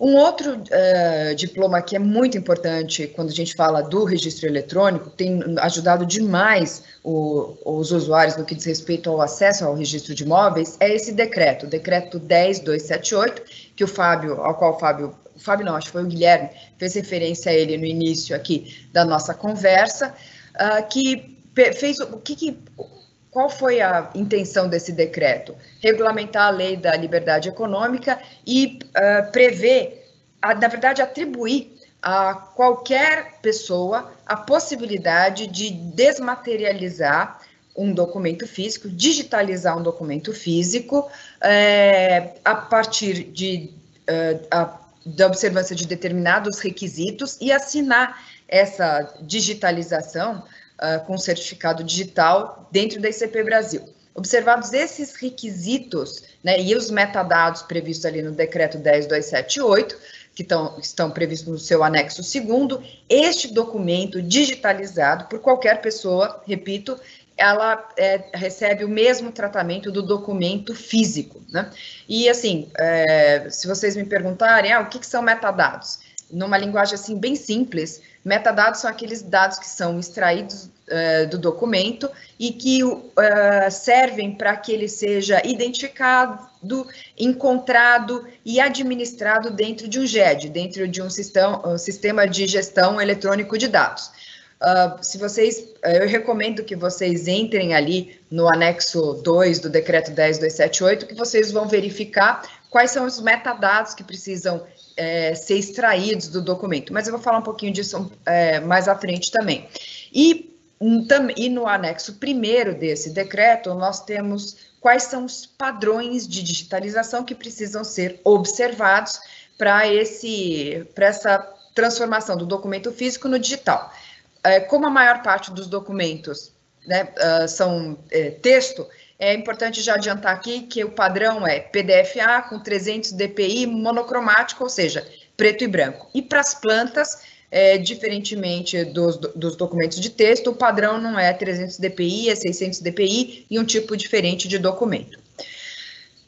Um outro uh, diploma que é muito importante quando a gente fala do registro eletrônico, tem ajudado demais o, os usuários no que diz respeito ao acesso ao registro de imóveis, é esse decreto, o decreto 10278, que o Fábio, ao qual o Fábio o Fábio não, acho que foi o Guilherme, fez referência a ele no início aqui da nossa conversa, uh, que fez o que, que qual foi a intenção desse decreto? Regulamentar a lei da liberdade econômica e uh, prever, a, na verdade, atribuir a qualquer pessoa a possibilidade de desmaterializar um documento físico, digitalizar um documento físico, é, a partir de uh, a, da observância de determinados requisitos e assinar essa digitalização uh, com certificado digital dentro da ICP Brasil. Observados esses requisitos né, e os metadados previstos ali no decreto 10278, que tão, estão previstos no seu anexo segundo, este documento digitalizado por qualquer pessoa, repito, ela é, recebe o mesmo tratamento do documento físico, né? E assim, é, se vocês me perguntarem, ah, o que, que são metadados? Numa linguagem assim bem simples, metadados são aqueles dados que são extraídos é, do documento e que uh, servem para que ele seja identificado, encontrado e administrado dentro de um GED, dentro de um sistema, um sistema de gestão eletrônico de dados. Uh, se vocês, eu recomendo que vocês entrem ali no anexo 2 do decreto 10278, que vocês vão verificar quais são os metadados que precisam é, ser extraídos do documento. Mas eu vou falar um pouquinho disso é, mais à frente também. E e no anexo primeiro desse decreto, nós temos quais são os padrões de digitalização que precisam ser observados para essa transformação do documento físico no digital. É, como a maior parte dos documentos né, uh, são é, texto, é importante já adiantar aqui que o padrão é PDFA com 300 dpi monocromático, ou seja, preto e branco. E para as plantas, é, diferentemente dos, dos documentos de texto, o padrão não é 300 dpi, é 600 dpi e um tipo diferente de documento.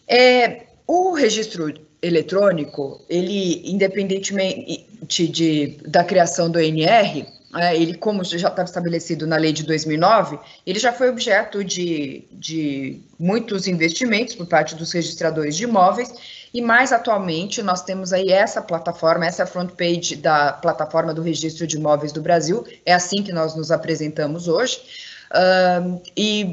É, o registro eletrônico, ele, independentemente de, da criação do NR, é, ele, como já estava estabelecido na lei de 2009, ele já foi objeto de, de muitos investimentos por parte dos registradores de imóveis e mais atualmente, nós temos aí essa plataforma, essa front page da plataforma do Registro de Imóveis do Brasil, é assim que nós nos apresentamos hoje. E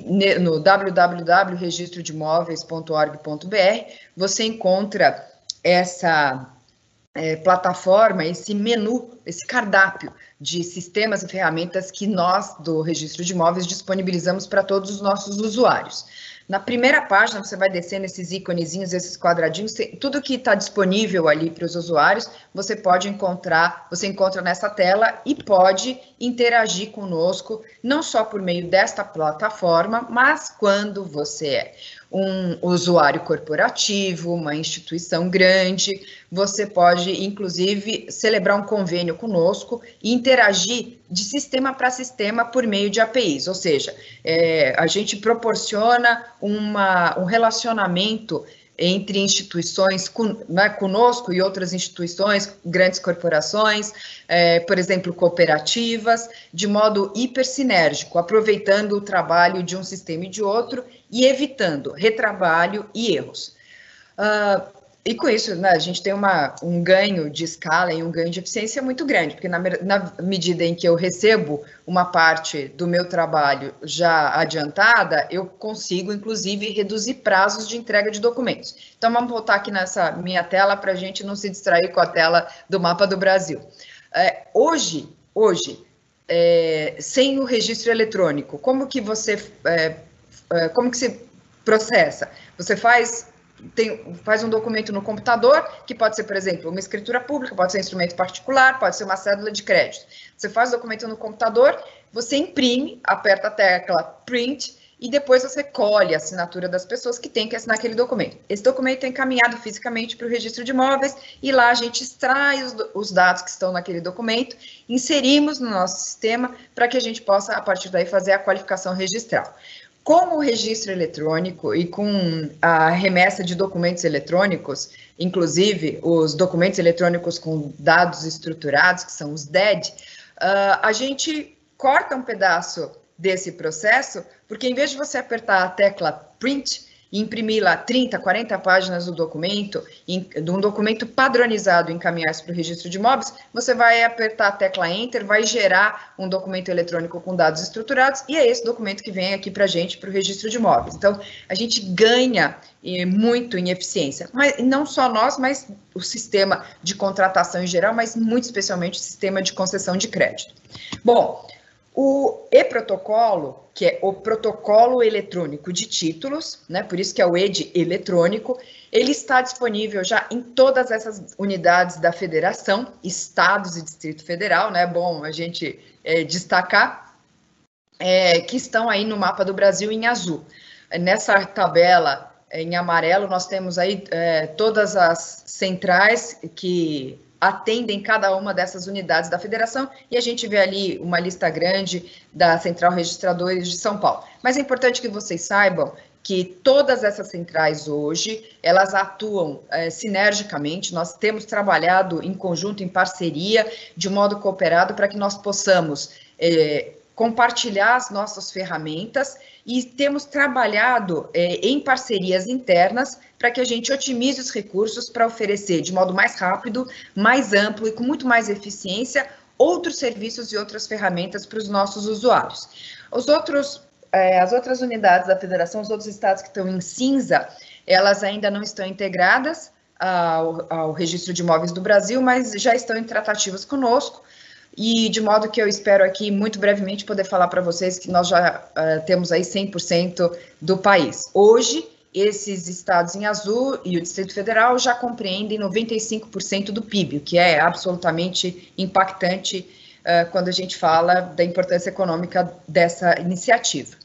no www.registrodemóveis.org.br você encontra essa é, plataforma, esse menu, esse cardápio de sistemas e ferramentas que nós do Registro de Imóveis disponibilizamos para todos os nossos usuários. Na primeira página, você vai descendo esses íconezinhos, esses quadradinhos, tudo que está disponível ali para os usuários, você pode encontrar, você encontra nessa tela e pode interagir conosco, não só por meio desta plataforma, mas quando você é um usuário corporativo, uma instituição grande, você pode, inclusive, celebrar um convênio conosco e interagir de sistema para sistema por meio de APIs, ou seja, é, a gente proporciona uma, um relacionamento entre instituições né, conosco e outras instituições, grandes corporações, é, por exemplo, cooperativas, de modo hipersinérgico, aproveitando o trabalho de um sistema e de outro e evitando retrabalho e erros. Uh, e com isso, né, a gente tem uma, um ganho de escala e um ganho de eficiência muito grande, porque na, na, medida em que eu recebo uma parte do meu trabalho já adiantada, eu consigo, inclusive, reduzir prazos de entrega de documentos. Então, vamos voltar aqui nessa minha tela para a gente não se distrair com a tela do mapa do Brasil. É, hoje, hoje, é, sem o registro eletrônico, como que você, é, é como que se processa? Você faz tem, faz um documento no computador, que pode ser, por exemplo, uma escritura pública, pode ser um instrumento particular, pode ser uma cédula de crédito. Você faz o documento no computador, você imprime, aperta a tecla print e depois você colhe a assinatura das pessoas que têm que assinar aquele documento. Esse documento é encaminhado fisicamente para o registro de imóveis e lá a gente extrai os, os dados que estão naquele documento, inserimos no nosso sistema para que a gente possa, a partir daí, fazer a qualificação registral. Com o registro eletrônico e com a remessa de documentos eletrônicos, inclusive os documentos eletrônicos com dados estruturados, que são os DED, uh, ah, a gente corta um pedaço desse processo, porque em vez de você apertar a tecla print, imprimir lá 30, 40 páginas do documento, de um documento padronizado encaminhar para o registro de imóveis, você vai apertar a tecla Enter, vai gerar um documento eletrônico com dados estruturados, e é esse documento que vem aqui para a gente, para o registro de imóveis. Então, a gente ganha muito em eficiência, mas não só nós, mas o sistema de contratação em geral, mas muito especialmente o sistema de concessão de crédito. Bom, o e-protocolo, que é o protocolo eletrônico de títulos, né, por isso que é o ED eletrônico, ele está disponível já em todas essas unidades da federação, estados e Distrito Federal, né, bom a gente é, destacar, é, que estão aí no mapa do Brasil em azul. Nessa tabela em amarelo, nós temos aí é, todas as centrais que atendem cada uma dessas unidades da federação e a gente vê ali uma lista grande da Central Registradores de São Paulo. Mas é importante que vocês saibam que todas essas centrais hoje, elas atuam é, sinergicamente, nós temos trabalhado em conjunto, em parceria, de modo cooperado, para que nós possamos é, compartilhar as nossas ferramentas e temos trabalhado é, em parcerias internas para que a gente otimize os recursos para oferecer de modo mais rápido, mais amplo e com muito mais eficiência outros serviços e outras ferramentas para os nossos usuários. Os outros, é, as outras unidades da federação, os outros estados que estão em cinza, elas ainda não estão integradas ao, ao registro de imóveis do Brasil, mas já estão em tratativas conosco e de modo que eu espero aqui muito brevemente poder falar para vocês que nós já uh, temos aí 100% do país. Hoje, esses estados em azul e o Distrito Federal já compreendem 95% do PIB, o que é absolutamente impactante uh, quando a gente fala da importância econômica dessa iniciativa.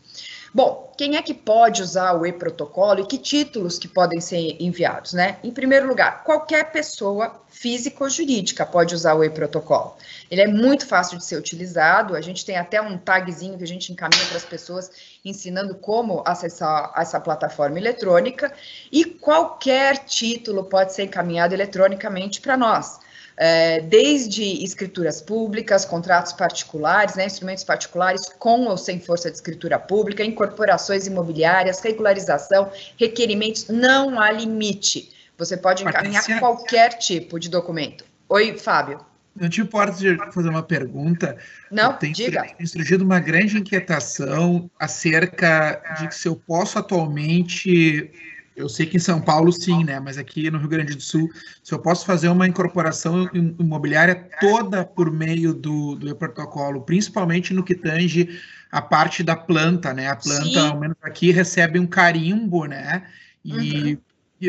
Bom, quem é que pode usar o e-protocolo e que títulos que podem ser enviados, né? Em primeiro lugar, qualquer pessoa física ou jurídica pode usar o e-protocolo. Ele é muito fácil de ser utilizado, a gente tem até um tagzinho que a gente encaminha para as pessoas ensinando como acessar essa plataforma eletrônica e qualquer título pode ser encaminhado eletronicamente para nós é, desde escrituras públicas, contratos particulares, né, instrumentos particulares com ou sem força de escritura pública, incorporações imobiliárias, regularização, requerimentos, não há limite. Você pode encaminhar Patrícia. qualquer tipo de documento. Oi, Fábio. Não te importa de fazer uma pergunta? Não, tem diga. Tem surgido uma grande inquietação acerca de se eu posso atualmente eu sei que em São Paulo sim, né? Mas aqui no Rio Grande do Sul, se eu posso fazer uma incorporação imobiliária toda por meio do, do protocolo, principalmente no que tange a parte da planta, né? A planta, sim. ao menos aqui, recebe um carimbo, né? E uhum.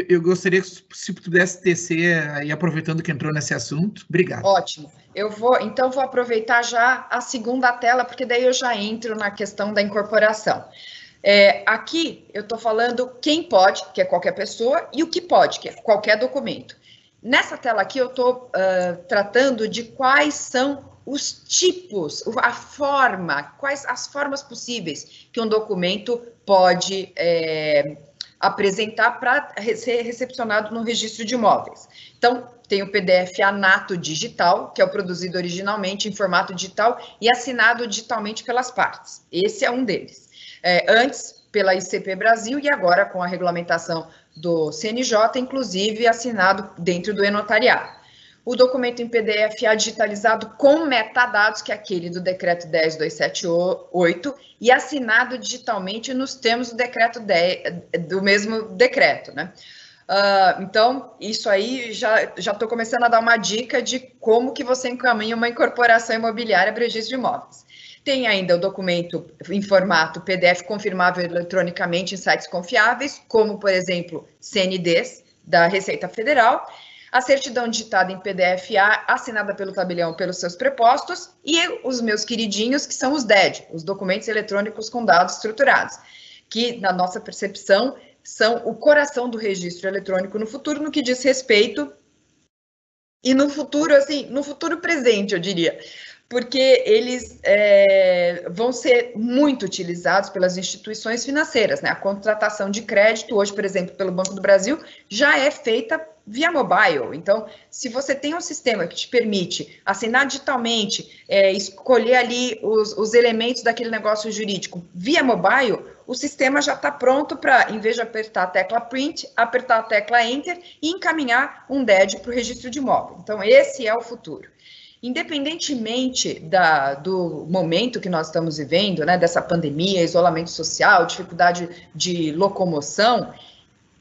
eu gostaria que se pudesse tecer aí, aproveitando que entrou nesse assunto. Obrigado. Ótimo. Eu vou, então, vou aproveitar já a segunda tela, porque daí eu já entro na questão da incorporação. É, aqui eu estou falando quem pode, que é qualquer pessoa, e o que pode, que é qualquer documento. Nessa tela aqui eu estou uh, tratando de quais são os tipos, a forma, quais as formas possíveis que um documento pode é, apresentar para ser recepcionado no registro de imóveis. Então, tem o PDF Anato Digital, que é o produzido originalmente em formato digital e assinado digitalmente pelas partes. Esse é um deles é, antes pela ICP Brasil e agora com a regulamentação do CNJ, inclusive assinado dentro do e-notariado. O documento em PDF é digitalizado com metadados, que é aquele do decreto 10278, e assinado digitalmente nos termos do decreto 10, do mesmo decreto, né? Uh, então, isso aí já estou começando a dar uma dica de como que você encaminha uma incorporação imobiliária para registro de imóveis. Tem ainda o documento em formato PDF confirmável eletronicamente em sites confiáveis, como, por exemplo, CNDs da Receita Federal, a certidão digitada em PDF assinada pelo tabelião pelos seus prepostos e os meus queridinhos, que são os DED, os documentos eletrônicos com dados estruturados, que, na nossa percepção, são o coração do registro eletrônico no futuro, no que diz respeito e no futuro, assim, no futuro presente, eu diria, porque eles é, vão ser muito utilizados pelas instituições financeiras. Né? A contratação de crédito, hoje, por exemplo, pelo Banco do Brasil, já é feita via mobile. Então, se você tem um sistema que te permite assinar digitalmente, é, escolher ali os, os elementos daquele negócio jurídico via mobile, o sistema já está pronto para, em vez de apertar a tecla print, apertar a tecla enter e encaminhar um DED para o registro de imóvel. Então, esse é o futuro. Independentemente da, do momento que nós estamos vivendo, né, dessa pandemia, isolamento social, dificuldade de locomoção,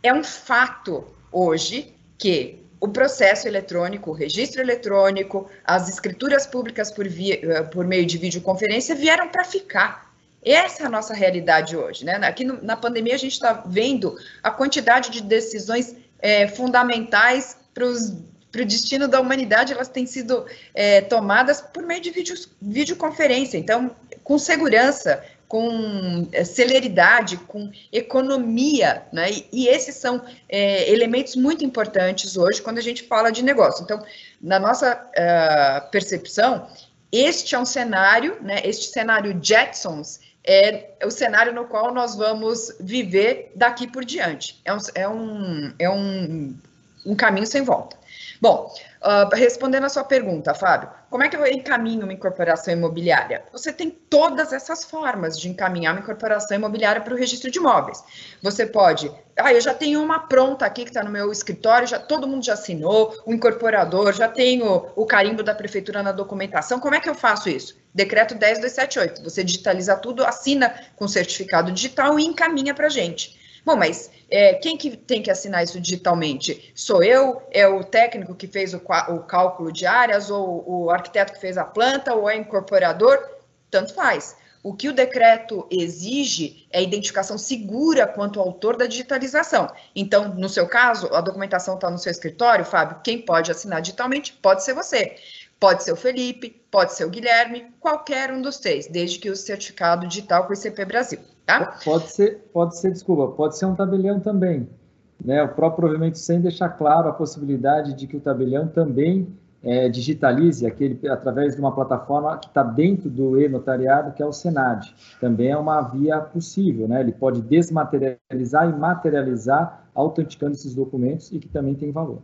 é um fato hoje que o processo eletrônico, o registro eletrônico, as escrituras públicas por, via, eh, por meio de videoconferência vieram para ficar. Essa é a nossa realidade hoje. Né? Aqui no, na pandemia, a gente está vendo a quantidade de decisões é, fundamentais para os para o destino da humanidade, elas têm sido é, tomadas por meio de vídeo, videoconferência. Então, com segurança, com é, celeridade, com economia, né? E, e esses são é, elementos muito importantes hoje quando a gente fala de negócio. Então, na nossa uh, percepção, este é um cenário, né? Este cenário Jetsons é o cenário no qual nós vamos viver daqui por diante. É um, é um, é um um caminho sem volta. Bom, uh, respondendo a sua pergunta, Fábio, como é que eu encaminho uma incorporação imobiliária? Você tem todas essas formas de encaminhar uma incorporação imobiliária para o registro de imóveis. Você pode, ah, eu já tenho uma pronta aqui que está no meu escritório, já todo mundo já assinou, o incorporador, já tenho o carimbo da prefeitura na documentação. Como é que eu faço isso? Decreto 10278. Você digitaliza tudo, assina com certificado digital e encaminha para a gente. Bom, mas é, quem que tem que assinar isso digitalmente? Sou eu? É o técnico que fez o, o cálculo de áreas? Ou o arquiteto que fez a planta? Ou é incorporador? Tanto faz. O que o decreto exige é identificação segura quanto ao autor da digitalização. Então, no seu caso, a documentação está no seu escritório, Fábio, quem pode assinar digitalmente pode ser você. Pode ser o Felipe, pode ser o Guilherme, qualquer um dos três, desde que use certificado digital com o ICP Brasil. Tá? Pode ser, pode ser, desculpa, pode ser um tabelião também. Né? O próprio provimento sem deixar claro a possibilidade de que o tabelião também é, digitalize aquele através de uma plataforma que está dentro do e-notariado, que é o Senad. Também é uma via possível, né? Ele pode desmaterializar e materializar, autenticando esses documentos e que também tem valor.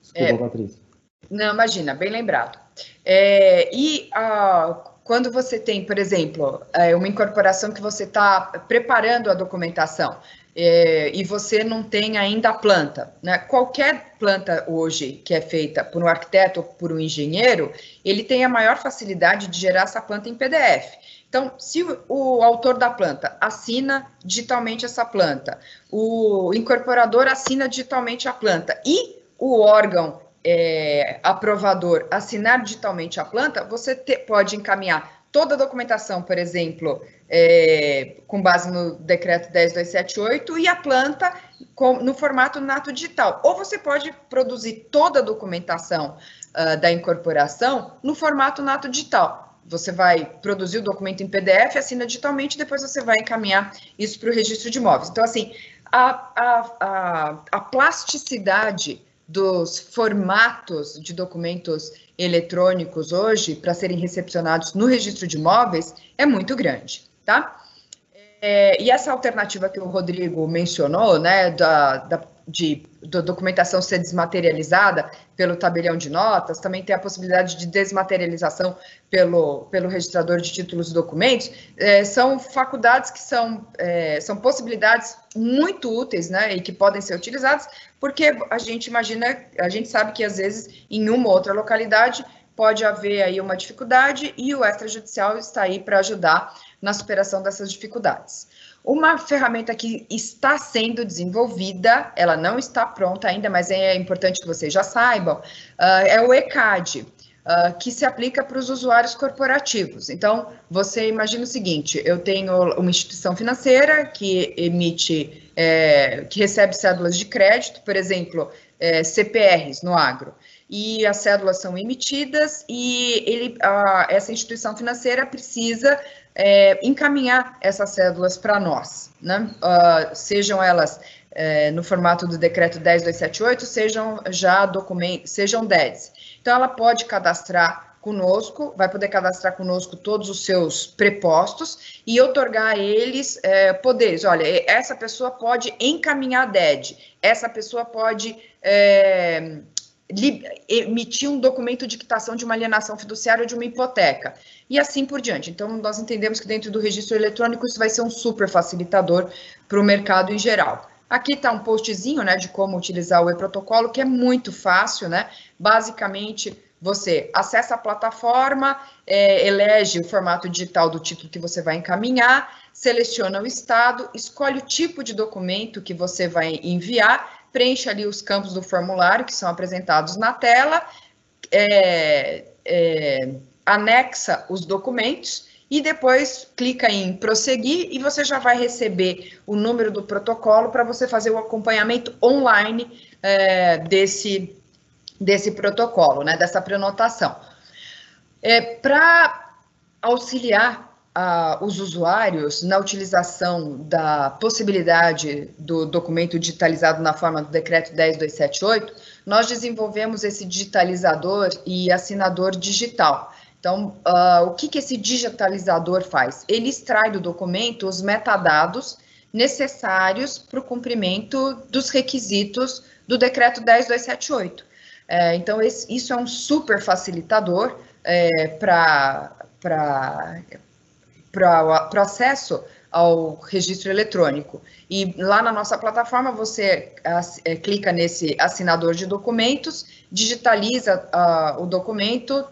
Desculpa, é, Patrícia. Não, imagina, bem lembrado. É, e a, quando você tem, por exemplo, é, uma incorporação que você está preparando a documentação é, e você não tem ainda a planta, né? Qualquer planta hoje que é feita por um arquiteto ou por um engenheiro, ele tem a maior facilidade de gerar essa planta em PDF. Então, se o autor da planta assina digitalmente essa planta, o incorporador assina digitalmente a planta e o órgão é, aprovador assinar digitalmente a planta, você te, pode encaminhar toda a documentação, por exemplo, é, com base no decreto 10278 e a planta com, no formato nato digital. Ou você pode produzir toda a documentação uh, da incorporação no formato nato digital. Você vai produzir o documento em PDF, assina digitalmente, depois você vai encaminhar isso para o registro de imóveis. Então, assim, a, a, a, a plasticidade dos formatos de documentos eletrônicos hoje para serem recepcionados no registro de imóveis é muito grande, tá? É, e essa alternativa que o Rodrigo mencionou, né, da, da de, da documentação ser desmaterializada pelo tabelião de notas, também tem a possibilidade de desmaterialização pelo, pelo registrador de títulos e documentos, é, são faculdades que são, é, são possibilidades muito úteis, né, e que podem ser utilizadas, porque a gente imagina, a gente sabe que às vezes em uma ou outra localidade pode haver aí uma dificuldade e o extrajudicial está aí para ajudar na superação dessas dificuldades. Uma ferramenta que está sendo desenvolvida, ela não está pronta ainda, mas é importante que vocês já saibam, uh, é o ECAD, uh, que se aplica para os usuários corporativos. Então, você imagina o seguinte: eu tenho uma instituição financeira que emite, é, que recebe cédulas de crédito, por exemplo, é, CPRs no agro e as cédulas são emitidas e ele, a, essa instituição financeira precisa é, encaminhar essas cédulas para nós, né? Uh, sejam elas é, no formato do decreto 10278, sejam já documentos, sejam DEDs. Então, ela pode cadastrar conosco, vai poder cadastrar conosco todos os seus prepostos e otorgar a eles é, poderes. Olha, essa pessoa pode encaminhar DED, essa pessoa pode é, emitir um documento de quitação de uma alienação fiduciária ou de uma hipoteca, e assim por diante. Então, nós entendemos que dentro do registro eletrônico isso vai ser um super facilitador para o mercado em geral. Aqui está um postzinho né, de como utilizar o e-protocolo, que é muito fácil, né? Basicamente, você acessa a plataforma, é, elege o formato digital do título que você vai encaminhar, seleciona o estado, escolhe o tipo de documento que você vai enviar preenche ali os campos do formulário que são apresentados na tela, é, é, anexa os documentos e depois clica em prosseguir e você já vai receber o número do protocolo para você fazer o acompanhamento online é, desse, desse protocolo, né, dessa prenotação. É, para auxiliar os usuários na utilização da possibilidade do documento digitalizado na forma do decreto 10278, nós desenvolvemos esse digitalizador e assinador digital. Então, uh, o que, que esse digitalizador faz? Ele extrai do documento os metadados necessários para o cumprimento dos requisitos do decreto 10278. É, então, esse, isso é um super facilitador é, para o acesso ao registro eletrônico. E lá na nossa plataforma você é, clica nesse assinador de documentos, digitaliza uh, o documento,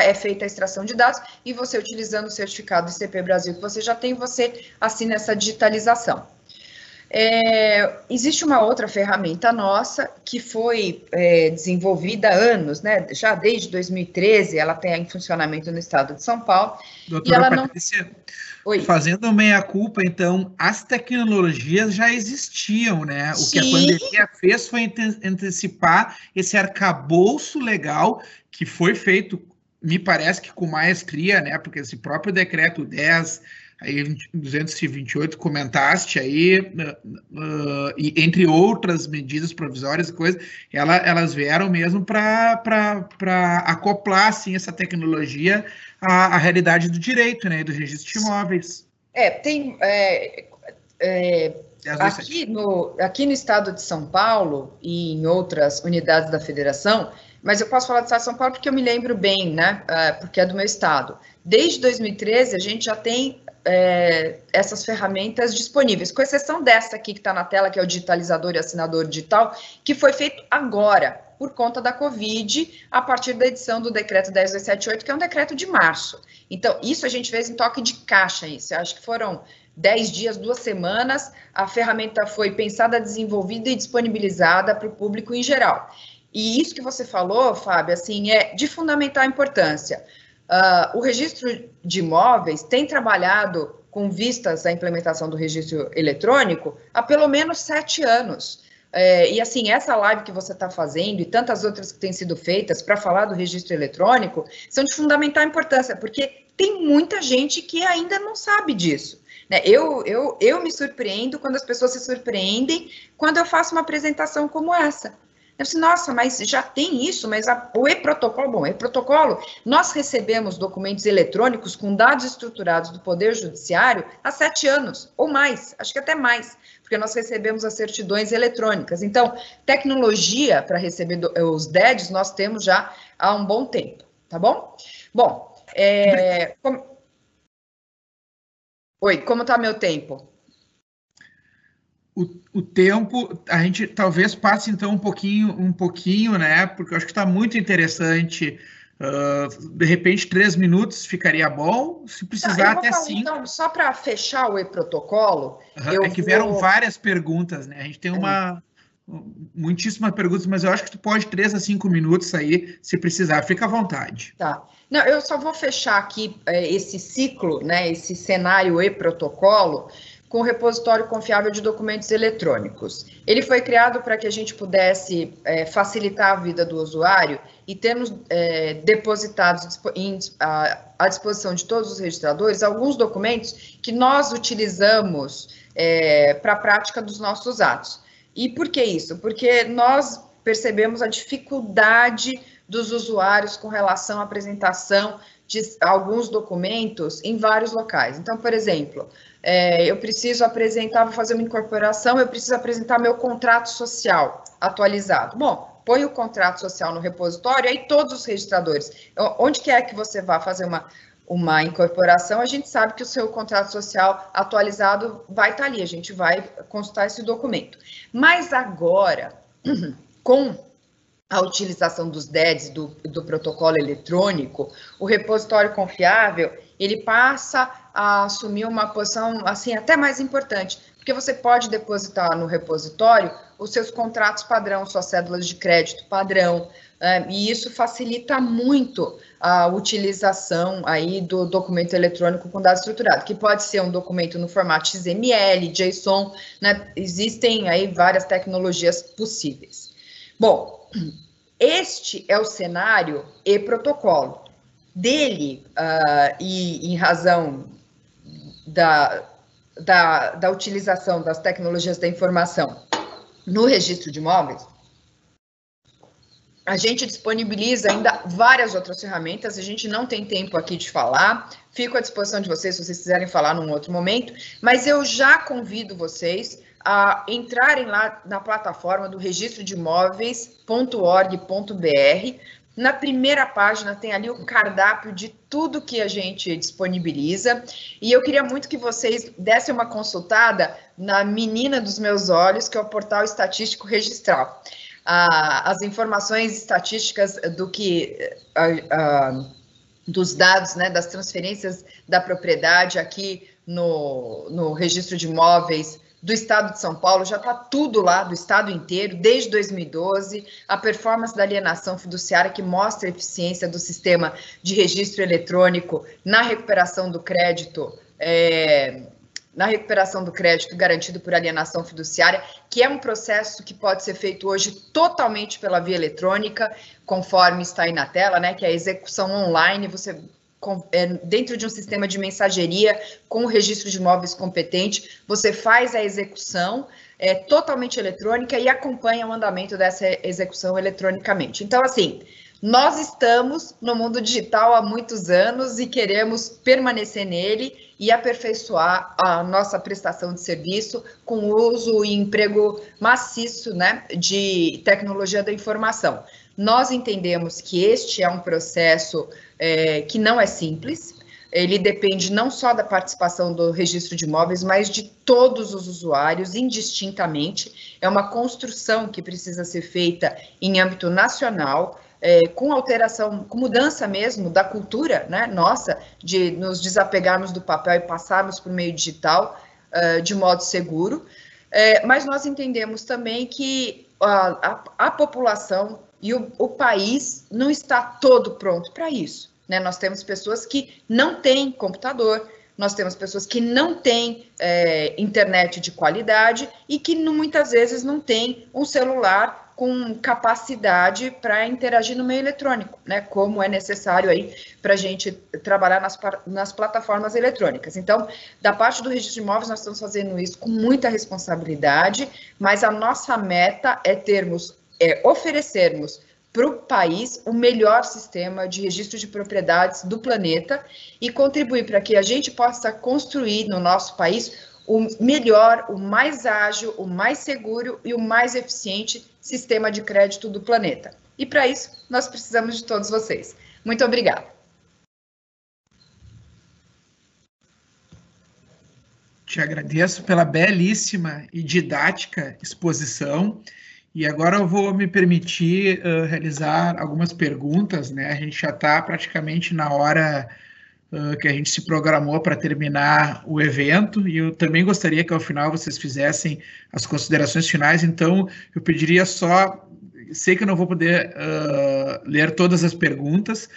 é feita a extração de dados e você utilizando o certificado ICP Brasil que você já tem, você assina essa digitalização. É, existe uma outra ferramenta nossa que foi é, desenvolvida há anos, né? Já desde 2013, ela tem em funcionamento no estado de São Paulo. Doutora e ela Patrícia, não... fazendo meia-culpa, então, as tecnologias já existiam, né? O Sim. que a pandemia fez foi antecipar esse arcabouço legal que foi feito, me parece que com maestria, né? Porque esse próprio decreto 10 aí 228 comentaste aí, uh, e entre outras medidas provisórias e coisas, ela, elas vieram mesmo para acoplar assim, essa tecnologia à, à, realidade do direito, né, dos registros de imóveis. É, tem é, é, aqui, no, aqui no estado de São Paulo e em outras unidades da federação, mas eu posso falar do estado de São Paulo porque eu me lembro bem, né, é, porque é do meu estado. Desde 2013, a gente já tem é, essas ferramentas disponíveis, com exceção dessa aqui que está na tela, que é o digitalizador e assinador digital, que foi feito agora, por conta da Covid, a partir da edição do decreto 10278, que é um decreto de março. Então, isso a gente fez em toque de caixa, isso. Eu acho que foram 10 dias, duas semanas, a ferramenta foi pensada, desenvolvida e disponibilizada para o público em geral. E isso que você falou, Fábio, assim, é de fundamental importância. Uh, o registro de imóveis tem trabalhado com vistas à implementação do registro eletrônico há pelo menos sete anos. É, e assim, essa live que você está fazendo e tantas outras que têm sido feitas para falar do registro eletrônico são de fundamental importância, porque tem muita gente que ainda não sabe disso. Né? Eu, eu, eu me surpreendo quando as pessoas se surpreendem quando eu faço uma apresentação como essa. Eu disse, nossa, mas já tem isso, mas a, o e-protocolo, bom, e-protocolo, nós recebemos documentos eletrônicos com dados estruturados do Poder Judiciário há sete anos, ou mais, acho que até mais, porque nós recebemos as certidões eletrônicas. Então, tecnologia para receber do, os DEDs nós temos já há um bom tempo, tá bom? Bom, é, com... Oi, como está meu tempo? O, o tempo, a gente talvez passe então um pouquinho, um pouquinho, né? Porque eu acho que está muito interessante. Uh, de repente, três minutos ficaria bom. Se precisar, até falar, cinco. Então, só para fechar o e-protocolo. Uhum, é que vieram várias perguntas, né? A gente tem uma. Muitíssimas perguntas, mas eu acho que tu pode três a cinco minutos aí, se precisar. Fica à vontade. Tá. Não, eu só vou fechar aqui é, esse ciclo, né? Esse cenário e protocolo com o repositório confiável de documentos eletrônicos. Ele foi criado para que a gente pudesse é, facilitar a vida do usuário e termos é, depositados em, a, à disposição de todos os registradores alguns documentos que nós utilizamos é, para a prática dos nossos atos. E por que isso? Porque nós percebemos a dificuldade dos usuários com relação à apresentação de alguns documentos em vários locais. Então, por exemplo, é, eu preciso apresentar, vou fazer uma incorporação, eu preciso apresentar meu contrato social atualizado. Bom, põe o contrato social no repositório, aí todos os registradores, onde quer que você vá fazer uma, uma incorporação, a gente sabe que o seu contrato social atualizado vai estar ali, a gente vai consultar esse documento. Mas agora, com a utilização dos DEDs, do, do protocolo eletrônico, o repositório confiável, ele passa a assumir uma posição, assim, até mais importante, porque você pode depositar no repositório os seus contratos padrão, suas cédulas de crédito padrão, é, e isso facilita muito a utilização aí do documento eletrônico com dados estruturados, que pode ser um documento no formato XML, JSON, né? existem aí várias tecnologias possíveis. Bom, este é o cenário e protocolo. Dele, uh, e em razão da, da, da utilização das tecnologias da informação no registro de imóveis, a gente disponibiliza ainda várias outras ferramentas, a gente não tem tempo aqui de falar, fico à disposição de vocês se vocês quiserem falar num outro momento, mas eu já convido vocês a entrarem lá na plataforma do registro de imóveis.org.br. Na primeira página tem ali o cardápio de tudo que a gente disponibiliza. E eu queria muito que vocês dessem uma consultada na Menina dos Meus Olhos, que é o portal estatístico registral a, as informações estatísticas do que a, a, dos dados, né, das transferências da propriedade aqui no, no registro de imóveis do estado de São Paulo, já está tudo lá, do estado inteiro, desde 2012, a performance da alienação fiduciária que mostra a eficiência do sistema de registro eletrônico na recuperação do crédito é, na recuperação do crédito garantido por alienação fiduciária, que é um processo que pode ser feito hoje totalmente pela via eletrônica, conforme está aí na tela, né, que é a execução online, você é, dentro de um sistema de mensageria com o registro de imóveis competente, você faz a execução é, totalmente eletrônica e acompanha o andamento dessa execução eletronicamente. Então, assim, nós estamos no mundo digital há muitos anos e queremos permanecer nele e aperfeiçoar a nossa prestação de serviço com o uso e emprego maciço né, de tecnologia da informação. Nós entendemos que este é um processo é, que não é simples, ele depende não só da participação do registro de imóveis, mas de todos os usuários, indistintamente. É uma construção que precisa ser feita em âmbito nacional, é, com alteração, com mudança mesmo da cultura, né, nossa, de nos desapegarmos do papel e passarmos para o meio digital uh, de modo seguro. É, mas nós entendemos também que a, a, a população e o, o, país não está todo pronto para isso. Né? Nós temos pessoas que não têm computador, nós temos pessoas que não têm é, internet de qualidade e que muitas vezes não têm um celular com capacidade para interagir no meio eletrônico, né? Como é necessário aí para a gente trabalhar nas, nas plataformas eletrônicas. Então, da parte do registro de imóveis, nós estamos fazendo isso com muita responsabilidade, mas a nossa meta é termos, é oferecermos para o país o melhor sistema de registro de propriedades do planeta e contribuir para que a gente possa construir no nosso país o melhor, o mais ágil, o mais seguro e o mais eficiente sistema de crédito do planeta. E para isso, nós precisamos de todos vocês. Muito obrigada. Te agradeço pela belíssima e didática exposição. E agora eu vou me permitir uh, realizar algumas perguntas, né? A gente já está praticamente na hora uh, que a gente se programou para terminar o evento, e eu também gostaria que ao final vocês fizessem as considerações finais, então eu pediria só, sei que eu não vou poder uh, ler todas as perguntas,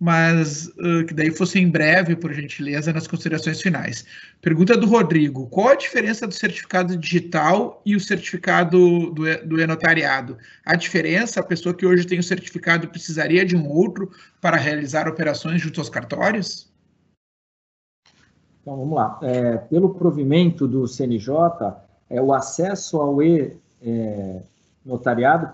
mas uh, que daí fosse em breve, por gentileza, nas considerações finais. Pergunta do Rodrigo: qual a diferença do certificado digital e o certificado do, do e-notariado? A diferença, a pessoa que hoje tem o certificado precisaria de um outro para realizar operações junto aos cartórios? Então, vamos lá. É, pelo provimento do CNJ, é, o acesso ao e-notariado é,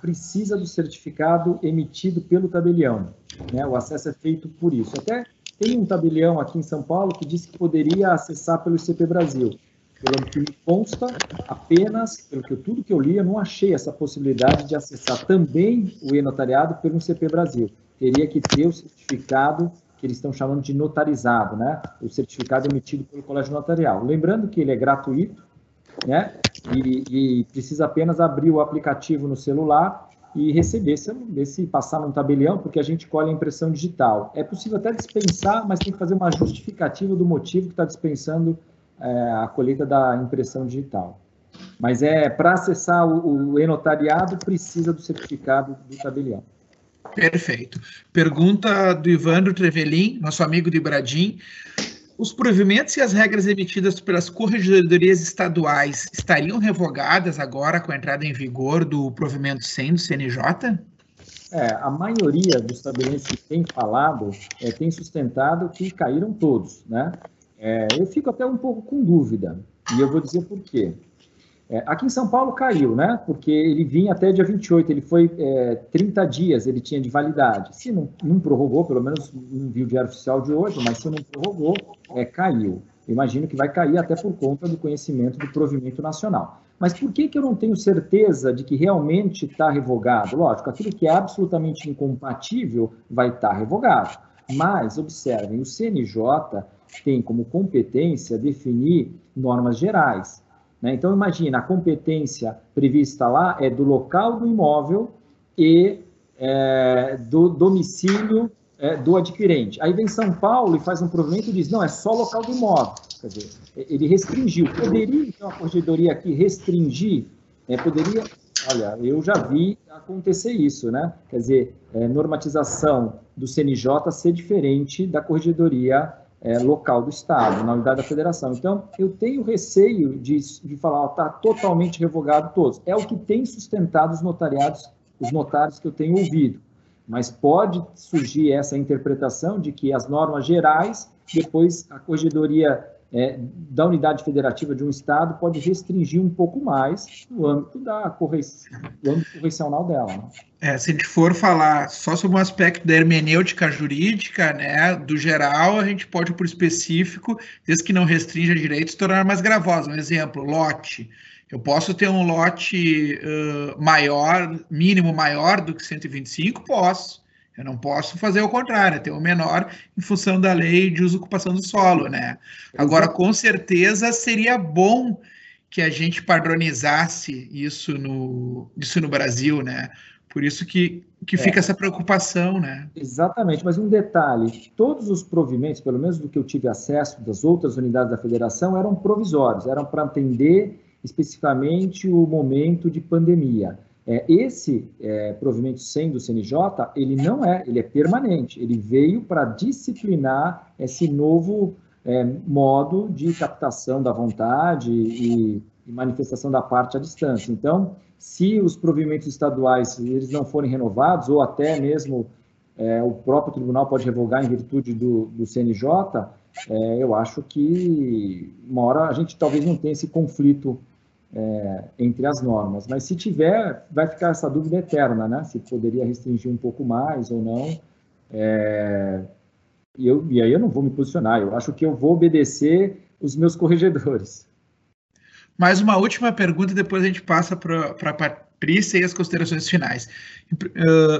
precisa do certificado emitido pelo tabelião. Né? O acesso é feito por isso. Até tem um tabelião aqui em São Paulo que disse que poderia acessar pelo ICP Brasil. Pelo que me consta, apenas, pelo que tudo que eu li, eu não achei essa possibilidade de acessar também o e-notariado pelo ICP Brasil. Teria que ter o certificado que eles estão chamando de notarizado, né? O certificado emitido pelo Colégio Notarial. Lembrando que ele é gratuito, né? E, e precisa apenas abrir o aplicativo no celular e receber, se passar num tabelião, porque a gente colhe a impressão digital. É possível até dispensar, mas tem que fazer uma justificativa do motivo que está dispensando é, a colheita da impressão digital. Mas é para acessar o, o e-notariado precisa do certificado do tabelião. Perfeito. Pergunta do Ivandro Trevelin, nosso amigo de Bradim. Os provimentos e as regras emitidas pelas corregedorias estaduais estariam revogadas agora com a entrada em vigor do provimento 100 do CNJ? É, a maioria dos tabeliões que tem falado é, tem sustentado que caíram todos, né? É, eu fico até um pouco com dúvida, e eu vou dizer por quê. É, aqui em São Paulo caiu, né? Porque ele vinha até dia 28, ele foi é, 30 dias, ele tinha de validade. Se não, não prorrogou, pelo menos não vi o diário oficial de hoje, mas se não prorrogou, é, caiu. Imagino que vai cair até por conta do conhecimento do provimento nacional. Mas por que, que eu não tenho certeza de que realmente está revogado? Lógico, aquilo que é absolutamente incompatível vai estar tá revogado. Mas, observem, o CNJ tem como competência definir normas gerais. Né? Então, imagina, a competência prevista lá é do local do imóvel e é, do domicílio é, do adquirente. Aí vem São Paulo e faz um provimento e diz, não, é só local do imóvel. Quer dizer, ele restringiu. Poderia, então, a corregedoria aqui restringir? É, poderia... Olha, eu já vi acontecer isso, né? Quer dizer, é, normatização do CNJ ser diferente da corregedoria é, local do Estado, na unidade da federação. Então, eu tenho receio de, de falar, está totalmente revogado todos. É o que tem sustentado os notariados, os notários que eu tenho ouvido. Mas pode surgir essa interpretação de que as normas gerais, depois a corregedoria é, da unidade federativa de um Estado pode restringir um pouco mais no âmbito da correção, âmbito correcional dela. Né? É, se a gente for falar só sobre um aspecto da hermenêutica jurídica, né, do geral, a gente pode, por específico, desde que não restrinja direitos, tornar mais gravosa. Um exemplo, lote. Eu posso ter um lote uh, maior, mínimo maior do que 125? Posso. Eu não posso fazer o contrário, ter o menor em função da lei de uso e ocupação do solo, né? Agora, com certeza, seria bom que a gente padronizasse isso no, isso no Brasil, né? Por isso que, que fica é. essa preocupação, né? Exatamente, mas um detalhe, todos os provimentos, pelo menos do que eu tive acesso das outras unidades da federação, eram provisórios, eram para atender especificamente o momento de pandemia. É, esse é, provimento 100 do CNJ, ele não é, ele é permanente, ele veio para disciplinar esse novo é, modo de captação da vontade e, e, manifestação da parte à distância. Então, se os provimentos estaduais eles não forem renovados, ou até mesmo é, o próprio tribunal pode revogar em virtude do, do CNJ, é, eu acho que uma hora a gente talvez não tenha esse conflito é, entre as normas. Mas se tiver, vai ficar essa dúvida eterna, né? Se poderia restringir um pouco mais ou não. É, e, eu, e aí eu não vou me posicionar, eu acho que eu vou obedecer os meus corregedores. Mais uma última pergunta, e depois a gente passa para a Patrícia e as considerações finais.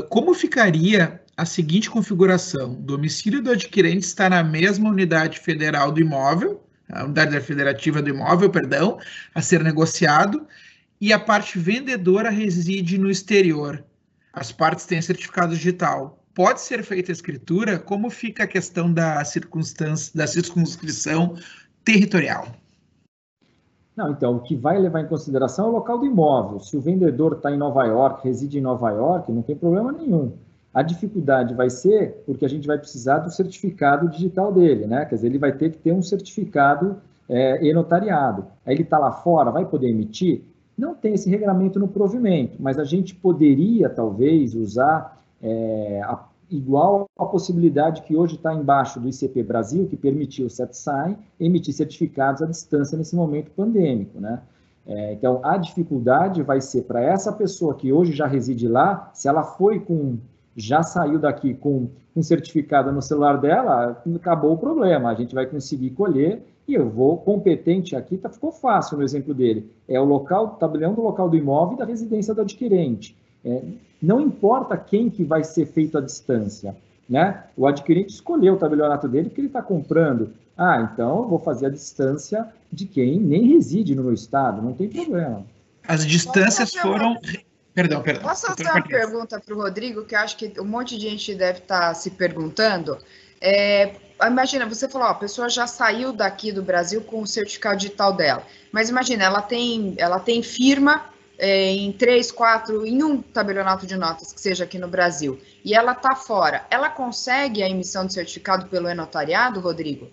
como ficaria a seguinte configuração? O domicílio do adquirente está na mesma unidade federal do imóvel, a unidade federativa do imóvel, perdão, a ser negociado, e a parte vendedora reside no exterior. As partes têm certificado digital. Pode ser feita a escritura? Como fica a questão da circunstância, da circunscrição territorial? Não, então, o que vai levar em consideração é o local do imóvel. Se o vendedor está em Nova York, reside em Nova York, não tem problema nenhum. A dificuldade vai ser porque a gente vai precisar do certificado digital dele, né? Quer dizer, ele vai ter que ter um certificado é, e-notariado. Aí ele está lá fora, vai poder emitir? Não tem esse regramento no provimento, mas a gente poderia, talvez, usar é, a, igual a possibilidade que hoje está embaixo do ICP Brasil, que permitiu o CETSAI emitir certificados à distância nesse momento pandêmico, né? É, então, a dificuldade vai ser para essa pessoa que hoje já reside lá, se ela foi com já saiu daqui com um certificado no celular dela, acabou o problema. A gente vai conseguir colher e eu vou competente aqui, tá, ficou fácil no exemplo dele. É o local, tabelião do local do imóvel e da residência do adquirente. É, não importa quem que vai ser feito à distância, né? O adquirente escolheu o tabelionato dele porque ele está comprando. Ah, então eu vou fazer a distância de quem nem reside no meu estado, não tem problema. As distâncias foram Perdão, perdão. Posso fazer uma pergunta para o Rodrigo, que eu acho que um monte de gente deve estar tá se perguntando. É, imagina, você falou, ó, a pessoa já saiu daqui do Brasil com o certificado digital dela. Mas imagina, ela tem, ela tem firma é, em três, quatro, em um tabelionato de notas que seja aqui no Brasil, e ela está fora. Ela consegue a emissão de certificado pelo e-notariado, Rodrigo?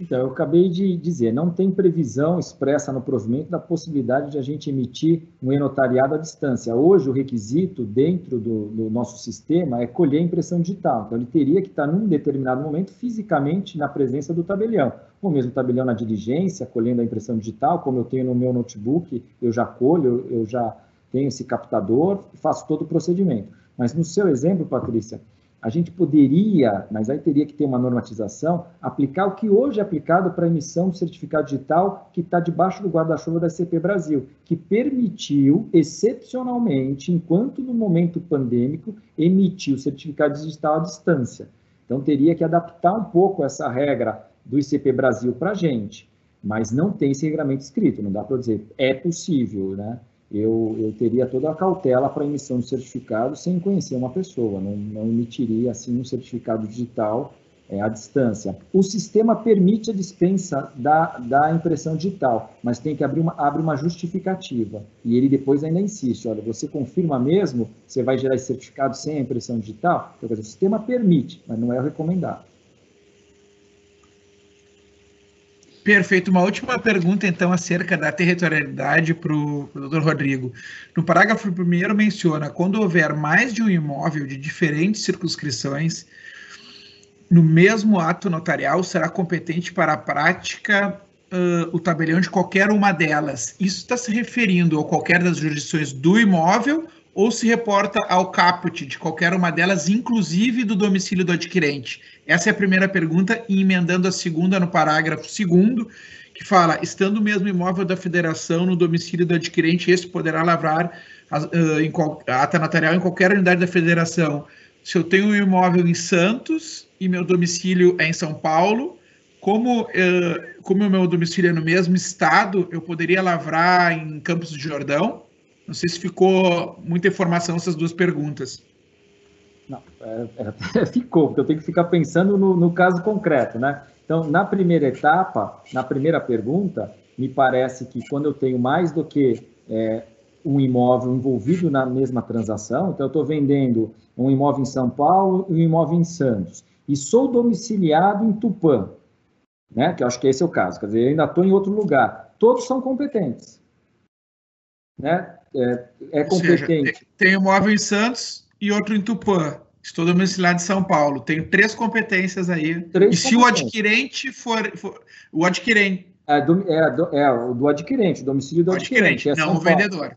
Então, eu acabei de dizer, não tem previsão expressa no provimento da possibilidade de a gente emitir um e-notariado à distância. Hoje, o requisito dentro do, do, nosso sistema é colher a impressão digital. Então, ele teria que estar, num determinado momento, fisicamente na presença do tabelião. Ou mesmo tabelião na diligência, colhendo a impressão digital, como eu tenho no meu notebook, eu já colho, eu já tenho esse captador faço todo o procedimento. Mas no seu exemplo, Patrícia, a gente poderia, mas aí teria que ter uma normatização, aplicar o que hoje é aplicado para a emissão do certificado digital que está debaixo do guarda-chuva da SCP Brasil, que permitiu, excepcionalmente, enquanto no momento pandêmico, emitir o certificado digital à distância. Então, teria que adaptar um pouco essa regra do ICP Brasil para a gente, mas não tem esse regramento escrito, não dá para dizer, é possível, né? Eu, eu teria toda a cautela para emissão de certificado sem conhecer uma pessoa, não, não emitiria assim um certificado digital é, à distância. O sistema permite a dispensa da, da impressão digital, mas tem que abrir uma, abre uma justificativa. E ele depois ainda insiste, olha, você confirma mesmo, você vai gerar esse certificado sem a impressão digital? Então, o sistema permite, mas não é recomendado. Perfeito. Uma última pergunta, então, acerca da territorialidade para o doutor Rodrigo. No parágrafo primeiro menciona, quando houver mais de um imóvel de diferentes circunscrições, no mesmo ato notarial será competente para a prática uh, o tabelião de qualquer uma delas. Isso está se referindo a qualquer das jurisdições do imóvel ou se reporta ao caput de qualquer uma delas, inclusive do domicílio do adquirente? Essa é a primeira pergunta, e emendando a segunda no parágrafo segundo, que fala, estando o mesmo imóvel da federação no domicílio do adquirente, este poderá lavrar uh, em qual, a ata notarial em qualquer unidade da federação. Se eu tenho um imóvel em Santos e meu domicílio é em São Paulo, como, uh, como o meu domicílio é no mesmo estado, eu poderia lavrar em Campos do Jordão? Não sei se ficou muita informação essas duas perguntas. Não, é, é, ficou, porque eu tenho que ficar pensando no, no, caso concreto, né? Então, na primeira etapa, na primeira pergunta, me parece que quando eu tenho mais do que é, um imóvel envolvido na mesma transação, então eu estou vendendo um imóvel em São Paulo e um imóvel em Santos, e sou domiciliado em Tupã, né? Que eu acho que esse é o caso, quer dizer, eu ainda estou em outro lugar. Todos são competentes, né? é, é competente. Seja, tem um móvel em Santos e outro em Tupã. Estou domiciliado em São Paulo. Tenho três competências aí. Três e se o adquirente for, for o adquirente. É, do, é, do, é, o do adquirente, o domicílio do adquirente. adquirente é não o vendedor.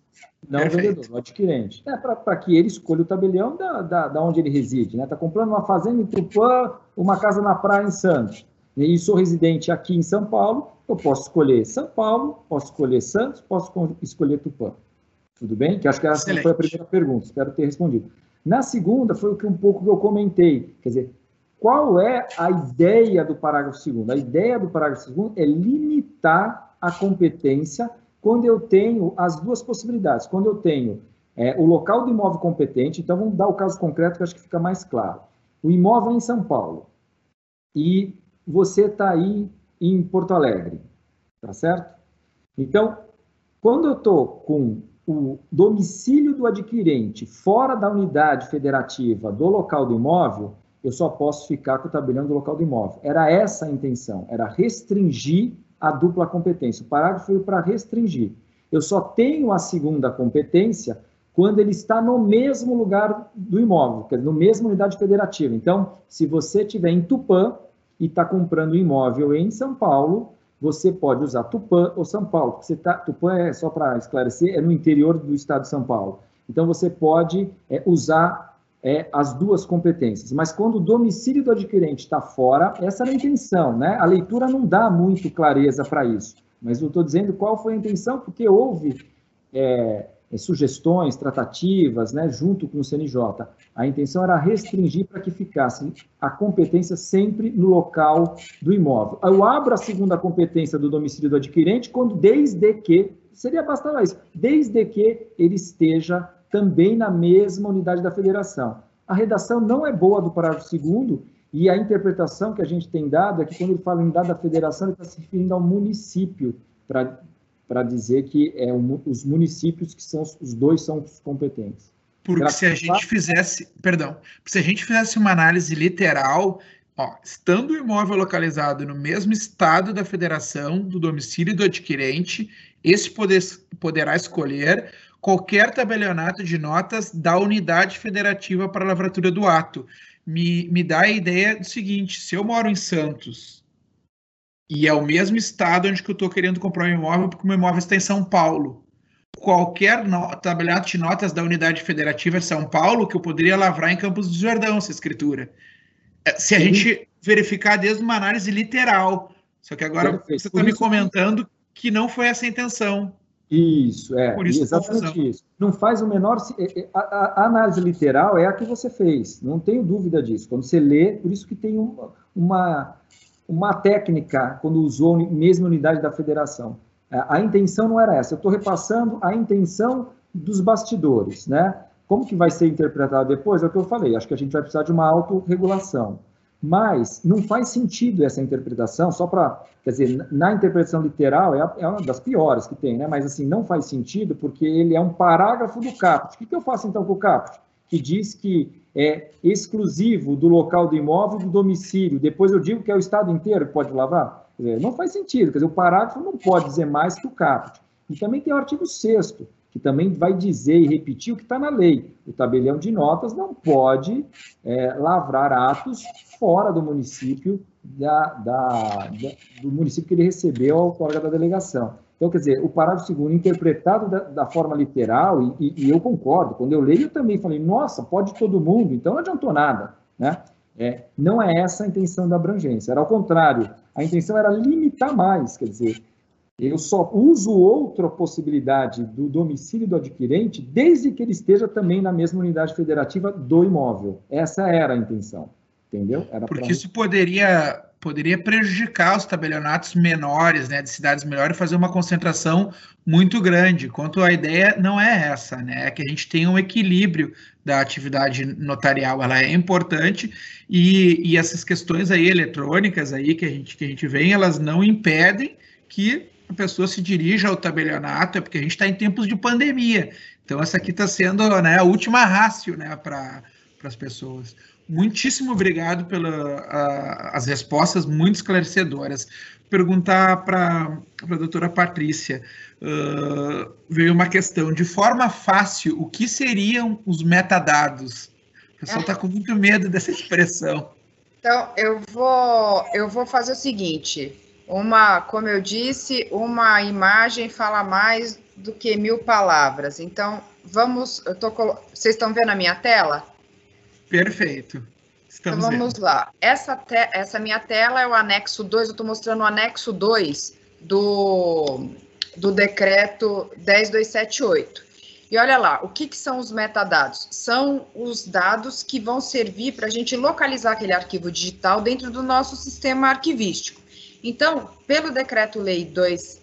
Não Perfeito. o vendedor, o adquirente. É para que ele escolha o tabelião da, da, da onde ele reside. Está né? Tá comprando uma fazenda em Tupã, uma casa na praia em Santos. E sou residente aqui em São Paulo, eu posso escolher São Paulo, posso escolher Santos, posso escolher Tupã. Tudo bem? Que acho que essa Excelente. foi a primeira pergunta, espero ter respondido. Na segunda, foi o que um pouco que eu comentei. Quer dizer, qual é a ideia do parágrafo segundo? A ideia do parágrafo segundo é limitar a competência quando eu tenho as duas possibilidades. Quando eu tenho é, o local do imóvel competente, então vamos dar o caso concreto que acho que fica mais claro. O imóvel é em São Paulo e você está aí em Porto Alegre, tá certo? Então, quando eu estou com o domicílio do adquirente fora da unidade federativa do local do imóvel, eu só posso ficar com o tabelião do local do imóvel. Era essa a intenção, era restringir a dupla competência. O parágrafo foi para restringir. Eu só tenho a segunda competência quando ele está no mesmo lugar do imóvel, quer dizer, no mesmo unidade federativa. Então, se você estiver em Tupã e está comprando um imóvel em São Paulo, você pode usar Tupã ou São Paulo. Você tá, Tupã é só para esclarecer, é no interior do estado de São Paulo. Então você pode é, usar é, as duas competências. Mas quando o domicílio do adquirente está fora, essa era a intenção, né? A leitura não dá muito clareza para isso. Mas eu estou dizendo qual foi a intenção, porque houve é, sugestões, tratativas, né, junto com o CNJ. A intenção era restringir para que ficasse a competência sempre no local do imóvel. Eu abro a segunda competência do domicílio do adquirente quando, desde que, seria bastante isso, desde que ele esteja também na mesma unidade da federação. A redação não é boa do parágrafo segundo e a interpretação que a gente tem dado é que quando ele fala em unidade da federação, ele está se referindo ao município, para para dizer que é um, os municípios que são os dois são os competentes. Porque se a gente fizesse, perdão, se a gente fizesse uma análise literal, Ó, estando o imóvel localizado no mesmo estado da federação, do domicílio do adquirente, esse poder, poderá escolher qualquer tabelionato de notas da unidade federativa para a lavratura do ato. Me, me dá a ideia do seguinte: se eu moro em Santos e é o mesmo estado onde que eu estou querendo comprar um imóvel, porque o meu imóvel está em São Paulo, qualquer no, tabelionato de notas da unidade federativa de São Paulo que eu poderia lavrar em Campos do Jordão essa escritura. É, se a Sim. gente verificar desde uma análise literal. Só que agora Perfeito. você está me comentando que não foi essa a intenção. Isso, é. Por isso exatamente isso. Não faz o menor. É, é, a, a, a, análise literal é a que você fez, não tenho dúvida disso. Quando você lê, por isso que tem uma, uma, uma técnica quando usou a mesma unidade da federação. A, a intenção não era essa. Eu estou repassando a intenção dos bastidores, né? Como que vai ser interpretado depois? É o que eu falei. Acho que a gente vai precisar de uma autorregulação. Mas não faz sentido essa interpretação, só para. Quer dizer, na interpretação literal é, a, é, uma das piores que tem, né? Mas assim, não faz sentido porque ele é um parágrafo do caput. O que, que eu faço então com o caput? Que diz que é exclusivo do local do imóvel do domicílio. Depois eu digo que é o estado inteiro que pode lavar. Dizer, não faz sentido. Quer dizer, o parágrafo não pode dizer mais que o caput. E também tem o artigo 6 que também vai dizer e repetir o que está na lei. O tabelião de notas não pode é, lavrar atos fora do município, da, da, da, do município que ele recebeu a outorga da delegação. Então, quer dizer, o parágrafo segundo, interpretado da, da forma literal, e, e, eu concordo, quando eu leio, eu também falei, nossa, pode todo mundo, então não adiantou nada. Né? É, não é essa a intenção da abrangência, era ao contrário, a intenção era limitar mais, quer dizer, eu só uso outra possibilidade do domicílio do adquirente desde que ele esteja também na mesma unidade federativa do imóvel. Essa era a intenção, entendeu? Era Porque pra... isso poderia poderia prejudicar os tabelionatos menores, né, de cidades melhores, fazer uma concentração muito grande. Quanto a ideia não é essa, né, é que a gente tenha um equilíbrio da atividade notarial, ela é importante e, e essas questões aí eletrônicas aí que a gente que a gente vê, elas não impedem que a pessoa se dirija ao tabelionato, é porque a gente está em tempos de pandemia. Então, essa aqui está sendo né, a última rácio né, para as pessoas. Muitíssimo obrigado pelas respostas muito esclarecedoras. Perguntar para a doutora Patrícia, uh, veio uma questão, de forma fácil, o que seriam os metadados? O pessoal está com muito medo dessa expressão. Então, eu vou, eu vou fazer o seguinte, uma, como eu disse, uma imagem fala mais do que mil palavras. Então, vamos, eu tô, vocês estão vendo a minha tela? Perfeito. Estamos então, vamos vendo. lá. Essa, te, essa minha tela é o anexo 2, eu estou mostrando o anexo 2 do, do decreto 10278. E olha lá, o que, que são os metadados? São os dados que vão servir para a gente localizar aquele arquivo digital dentro do nosso sistema arquivístico. Então, pelo Decreto-Lei 12,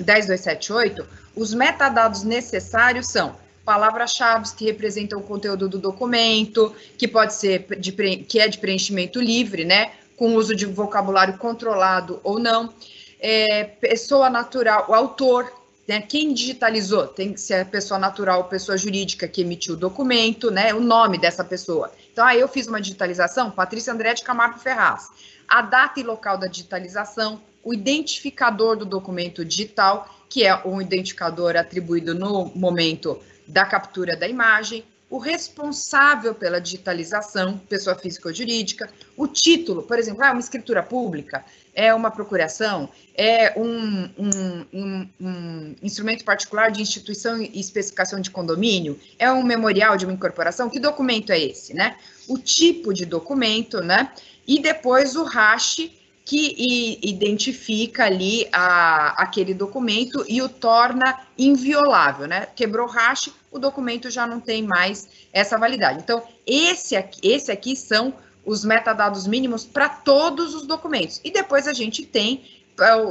10278, os metadados necessários são palavras-chave que representam o conteúdo do documento, que pode ser de, que é de preenchimento livre, né, com uso de vocabulário controlado ou não, é, pessoa natural, o autor, né, quem digitalizou, tem que ser a pessoa natural ou pessoa jurídica que emitiu o documento, né, o nome dessa pessoa. Então, aí eu fiz uma digitalização, Patrícia André de Camargo Ferraz. A data e local da digitalização, o identificador do documento digital, que é um identificador atribuído no momento da captura da imagem, o responsável pela digitalização, pessoa física ou jurídica, o título, por exemplo, é uma escritura pública, é uma procuração, é um, um, um, um, instrumento particular de instituição e especificação de condomínio, é um memorial de uma incorporação, que documento é esse, né? O tipo de documento, né? e depois o hash que identifica ali a, aquele documento e o torna inviolável, né? Quebrou hash, o documento já não tem mais essa validade. Então, esse aqui, esse aqui são os metadados mínimos para todos os documentos. E depois a gente tem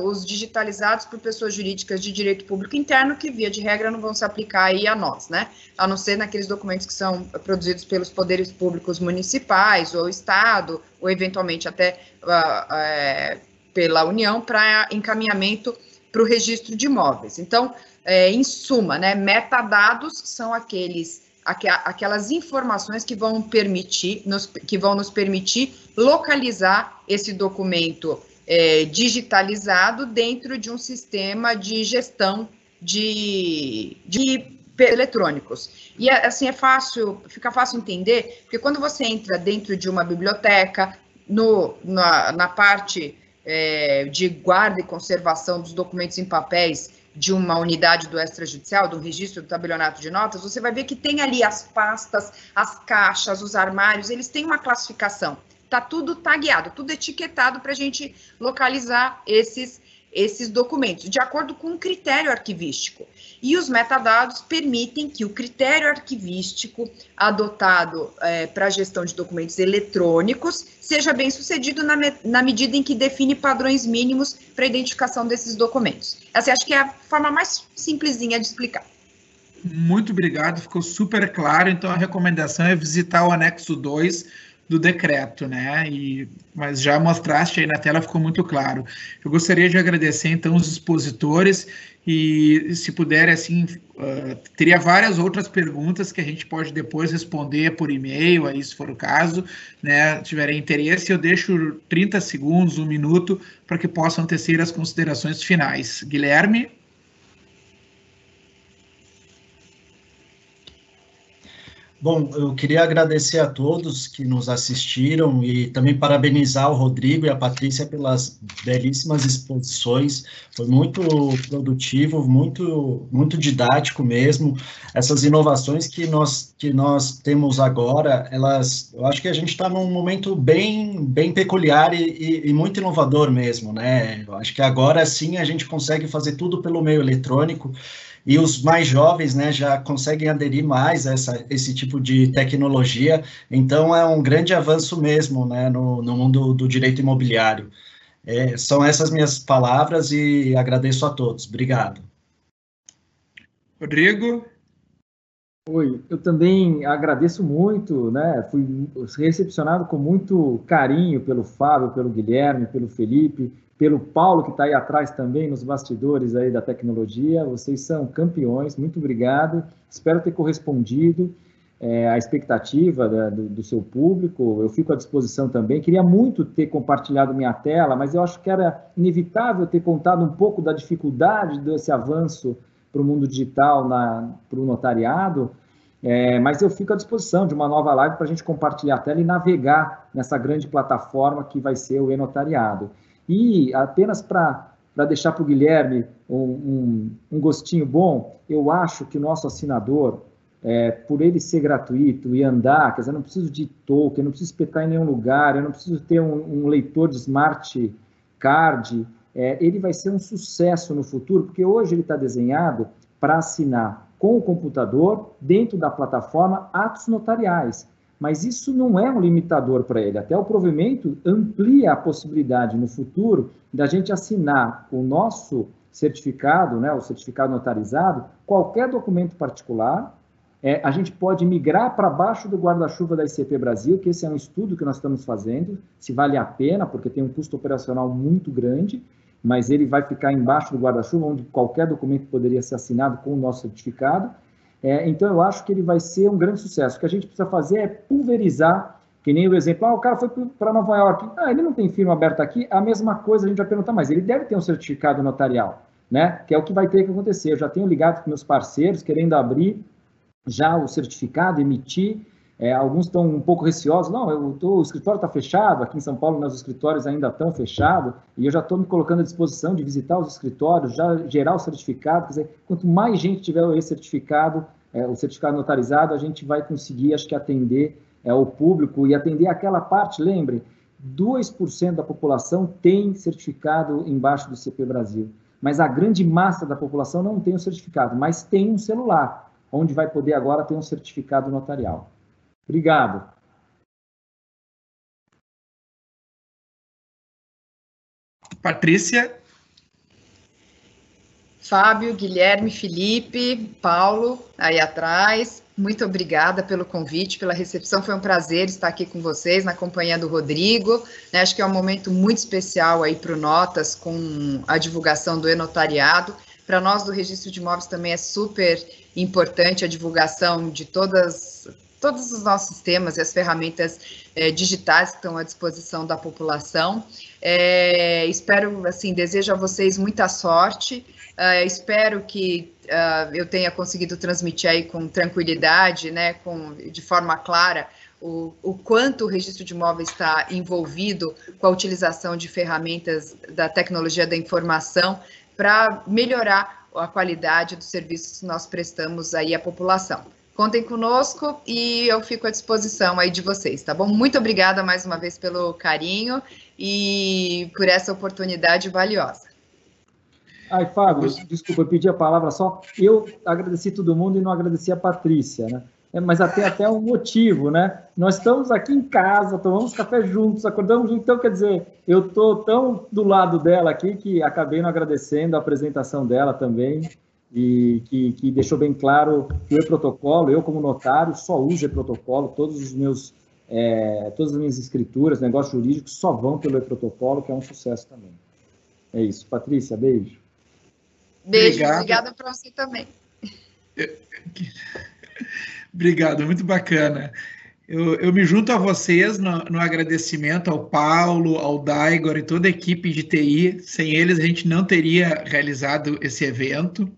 os digitalizados por pessoas jurídicas de direito público interno, que via de regra não vão se aplicar aí a nós, né? A não ser naqueles documentos que são produzidos pelos poderes públicos municipais ou Estado, ou eventualmente até uh, é, pela União, para encaminhamento para o registro de imóveis. Então, é, em suma, né, metadados são aqueles aquelas informações que vão permitir, nos, que vão nos permitir localizar esse documento é, digitalizado dentro de um sistema de gestão de, de eletrônicos. E assim é fácil, fica fácil entender, porque quando você entra dentro de uma biblioteca, no, na, na parte é, de guarda e conservação dos documentos em papéis de uma unidade do extrajudicial, do registro do tabelionato de notas, você vai ver que tem ali as pastas, as caixas, os armários, eles têm uma classificação. Está tudo tagueado, tudo etiquetado para a gente localizar esses, esses documentos, de acordo com um critério arquivístico. E os metadados permitem que o critério arquivístico adotado é, para a gestão de documentos eletrônicos seja bem sucedido na, na medida em que define padrões mínimos para a identificação desses documentos. Essa acho que é a forma mais simplesinha de explicar. Muito obrigado, ficou super claro. Então, a recomendação é visitar o anexo 2 do decreto, né? E, mas já mostraste aí na tela, ficou muito claro. Eu gostaria de agradecer, então, os expositores e, se puder, assim, uh, teria várias outras perguntas que a gente pode depois responder por e-mail, aí, se for o caso, né? Tiverem interesse, eu deixo 30 segundos, um minuto, para que possam tecer as considerações finais. Guilherme? Bom, eu queria agradecer a todos que nos assistiram e também parabenizar o Rodrigo e a Patrícia pelas belíssimas exposições. Foi muito produtivo, muito, muito didático mesmo. Essas inovações que nós, que nós temos agora, elas, eu acho que a gente está num momento bem, bem peculiar e, e, e muito inovador mesmo, né? Eu acho que agora sim a gente consegue fazer tudo pelo meio eletrônico e os mais jovens né, já conseguem aderir mais a essa, esse tipo de tecnologia, então é um grande avanço mesmo né, no, no mundo do direito imobiliário. É, são essas minhas palavras e agradeço a todos. Obrigado. Rodrigo? Oi, eu também agradeço muito, né? Fui recepcionado com muito carinho pelo Fábio, pelo Guilherme, pelo Felipe, pelo Paulo, que está aí atrás também, nos bastidores aí da tecnologia. Vocês são campeões, muito obrigado. Espero ter correspondido é, à expectativa da, do, do, seu público. Eu fico à disposição também. Queria muito ter compartilhado minha tela, mas eu acho que era inevitável ter contado um pouco da dificuldade desse avanço para o mundo digital, para o notariado. É, mas eu fico à disposição de uma nova live para a gente compartilhar a tela e navegar nessa grande plataforma que vai ser o e-notariado. E apenas para deixar para o Guilherme um, um, um, gostinho bom, eu acho que o nosso assinador, é, por ele ser gratuito e andar, quer dizer, eu não preciso de token, eu não preciso espetar em nenhum lugar, eu não preciso ter um, um leitor de smart card, é, ele vai ser um sucesso no futuro, porque hoje ele está desenhado para assinar com o computador, dentro da plataforma, atos notariais mas isso não é um limitador para ele. Até o provimento amplia a possibilidade no futuro da gente assinar o nosso certificado, né, o certificado notarizado, qualquer documento particular. É, a gente pode migrar para baixo do guarda-chuva da ICP Brasil, que esse é um estudo que nós estamos fazendo, se vale a pena, porque tem um custo operacional muito grande, mas ele vai ficar embaixo do guarda-chuva, onde qualquer documento poderia ser assinado com o nosso certificado. É, então, eu acho que ele vai ser um grande sucesso. O que a gente precisa fazer é pulverizar, que nem o exemplo, ah, o cara foi para Nova York, ah, ele não tem firma aberta aqui, a mesma coisa a gente vai perguntar, mas ele deve ter um certificado notarial, né? Que é o que vai ter que acontecer. Eu já tenho ligado com meus parceiros, querendo abrir já o certificado, emitir, é, alguns estão um pouco receosos. Não, eu tô, o escritório está fechado. Aqui em São Paulo, meus escritórios ainda estão fechados. E eu já estou me colocando à disposição de visitar os escritórios, já gerar o certificado. Quer dizer, quanto mais gente tiver esse certificado, é, o certificado notarizado, a gente vai conseguir, acho que, atender é, o público e atender aquela parte. Lembre, 2% da população tem certificado embaixo do CP Brasil. Mas a grande massa da população não tem o certificado, mas tem um celular, onde vai poder agora ter um certificado notarial. Obrigado. Patrícia. Fábio, Guilherme, Felipe, Paulo, aí atrás. Muito obrigada pelo convite, pela recepção. Foi um prazer estar aqui com vocês, na companhia do Rodrigo. Né, acho que é um momento muito especial aí para o Notas, com a divulgação do e-notariado. Para nós do registro de imóveis também é super importante a divulgação de todas todos os nossos sistemas e as ferramentas é, digitais que estão à disposição da população. É, espero, assim, desejo a vocês muita sorte. Uh, espero que uh, eu tenha conseguido transmitir aí com tranquilidade, né, com, de forma clara, o, o quanto o registro de imóveis está envolvido com a utilização de ferramentas da tecnologia da informação para melhorar a qualidade dos serviços que nós prestamos aí à população. Contem conosco e eu fico à disposição aí de vocês, tá bom? Muito obrigada mais uma vez pelo carinho e por essa oportunidade valiosa. Ai, Fábio, desculpa, eu pedi a palavra só. Eu agradeci todo mundo e não agradeci a Patrícia, né? É, mas até até um motivo, né? Nós estamos aqui em casa, tomamos café juntos, acordamos juntos, então quer dizer, eu estou tão do lado dela aqui que acabei não agradecendo a apresentação dela também e que, que deixou bem claro que o e-protocolo, eu como notário só uso e-protocolo, todos os meus é, todas as minhas escrituras, negócios jurídicos só vão pelo e-protocolo, que é um sucesso também. É isso. Patrícia, beijo. Beijo, Obrigado. obrigada para você também. Obrigado, muito bacana. Eu, eu, me junto a vocês no, no, agradecimento ao Paulo, ao Daigor e toda a equipe de TI. Sem eles, a gente não teria realizado esse evento.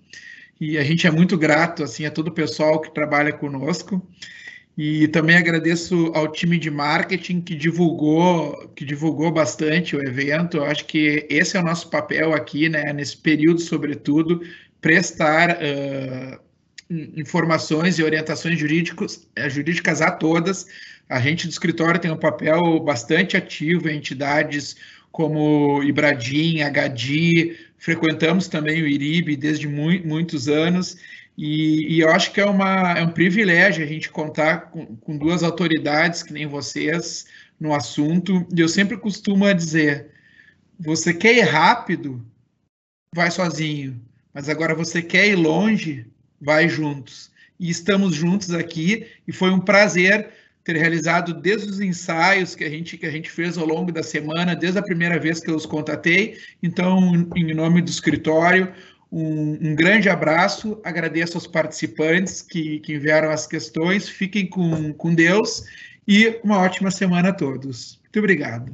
E a gente é muito grato assim a todo o pessoal que trabalha conosco. E também agradeço ao time de marketing que divulgou, que divulgou bastante o evento. Eu acho que esse é o nosso papel aqui, né, nesse período, sobretudo, prestar uh, informações e orientações jurídicos, eh, jurídicas a todas. A gente do escritório tem um papel bastante ativo em entidades como Ibradim, HDI, frequentamos também o IRIB desde mu muitos anos, e, e, eu acho que é, uma, é um privilégio a gente contar com, com duas autoridades que nem vocês no assunto, e eu sempre costumo dizer, você quer ir rápido, vai sozinho, mas agora você quer ir longe, vai juntos. E estamos juntos aqui e foi um prazer ter realizado desde os ensaios que a gente que a gente fez ao longo da semana, desde a primeira vez que eu os contatei. Então, em nome do escritório, um, um grande abraço, agradeço aos participantes que, que enviaram as questões, fiquem com, com Deus e uma ótima semana a todos. Muito obrigado.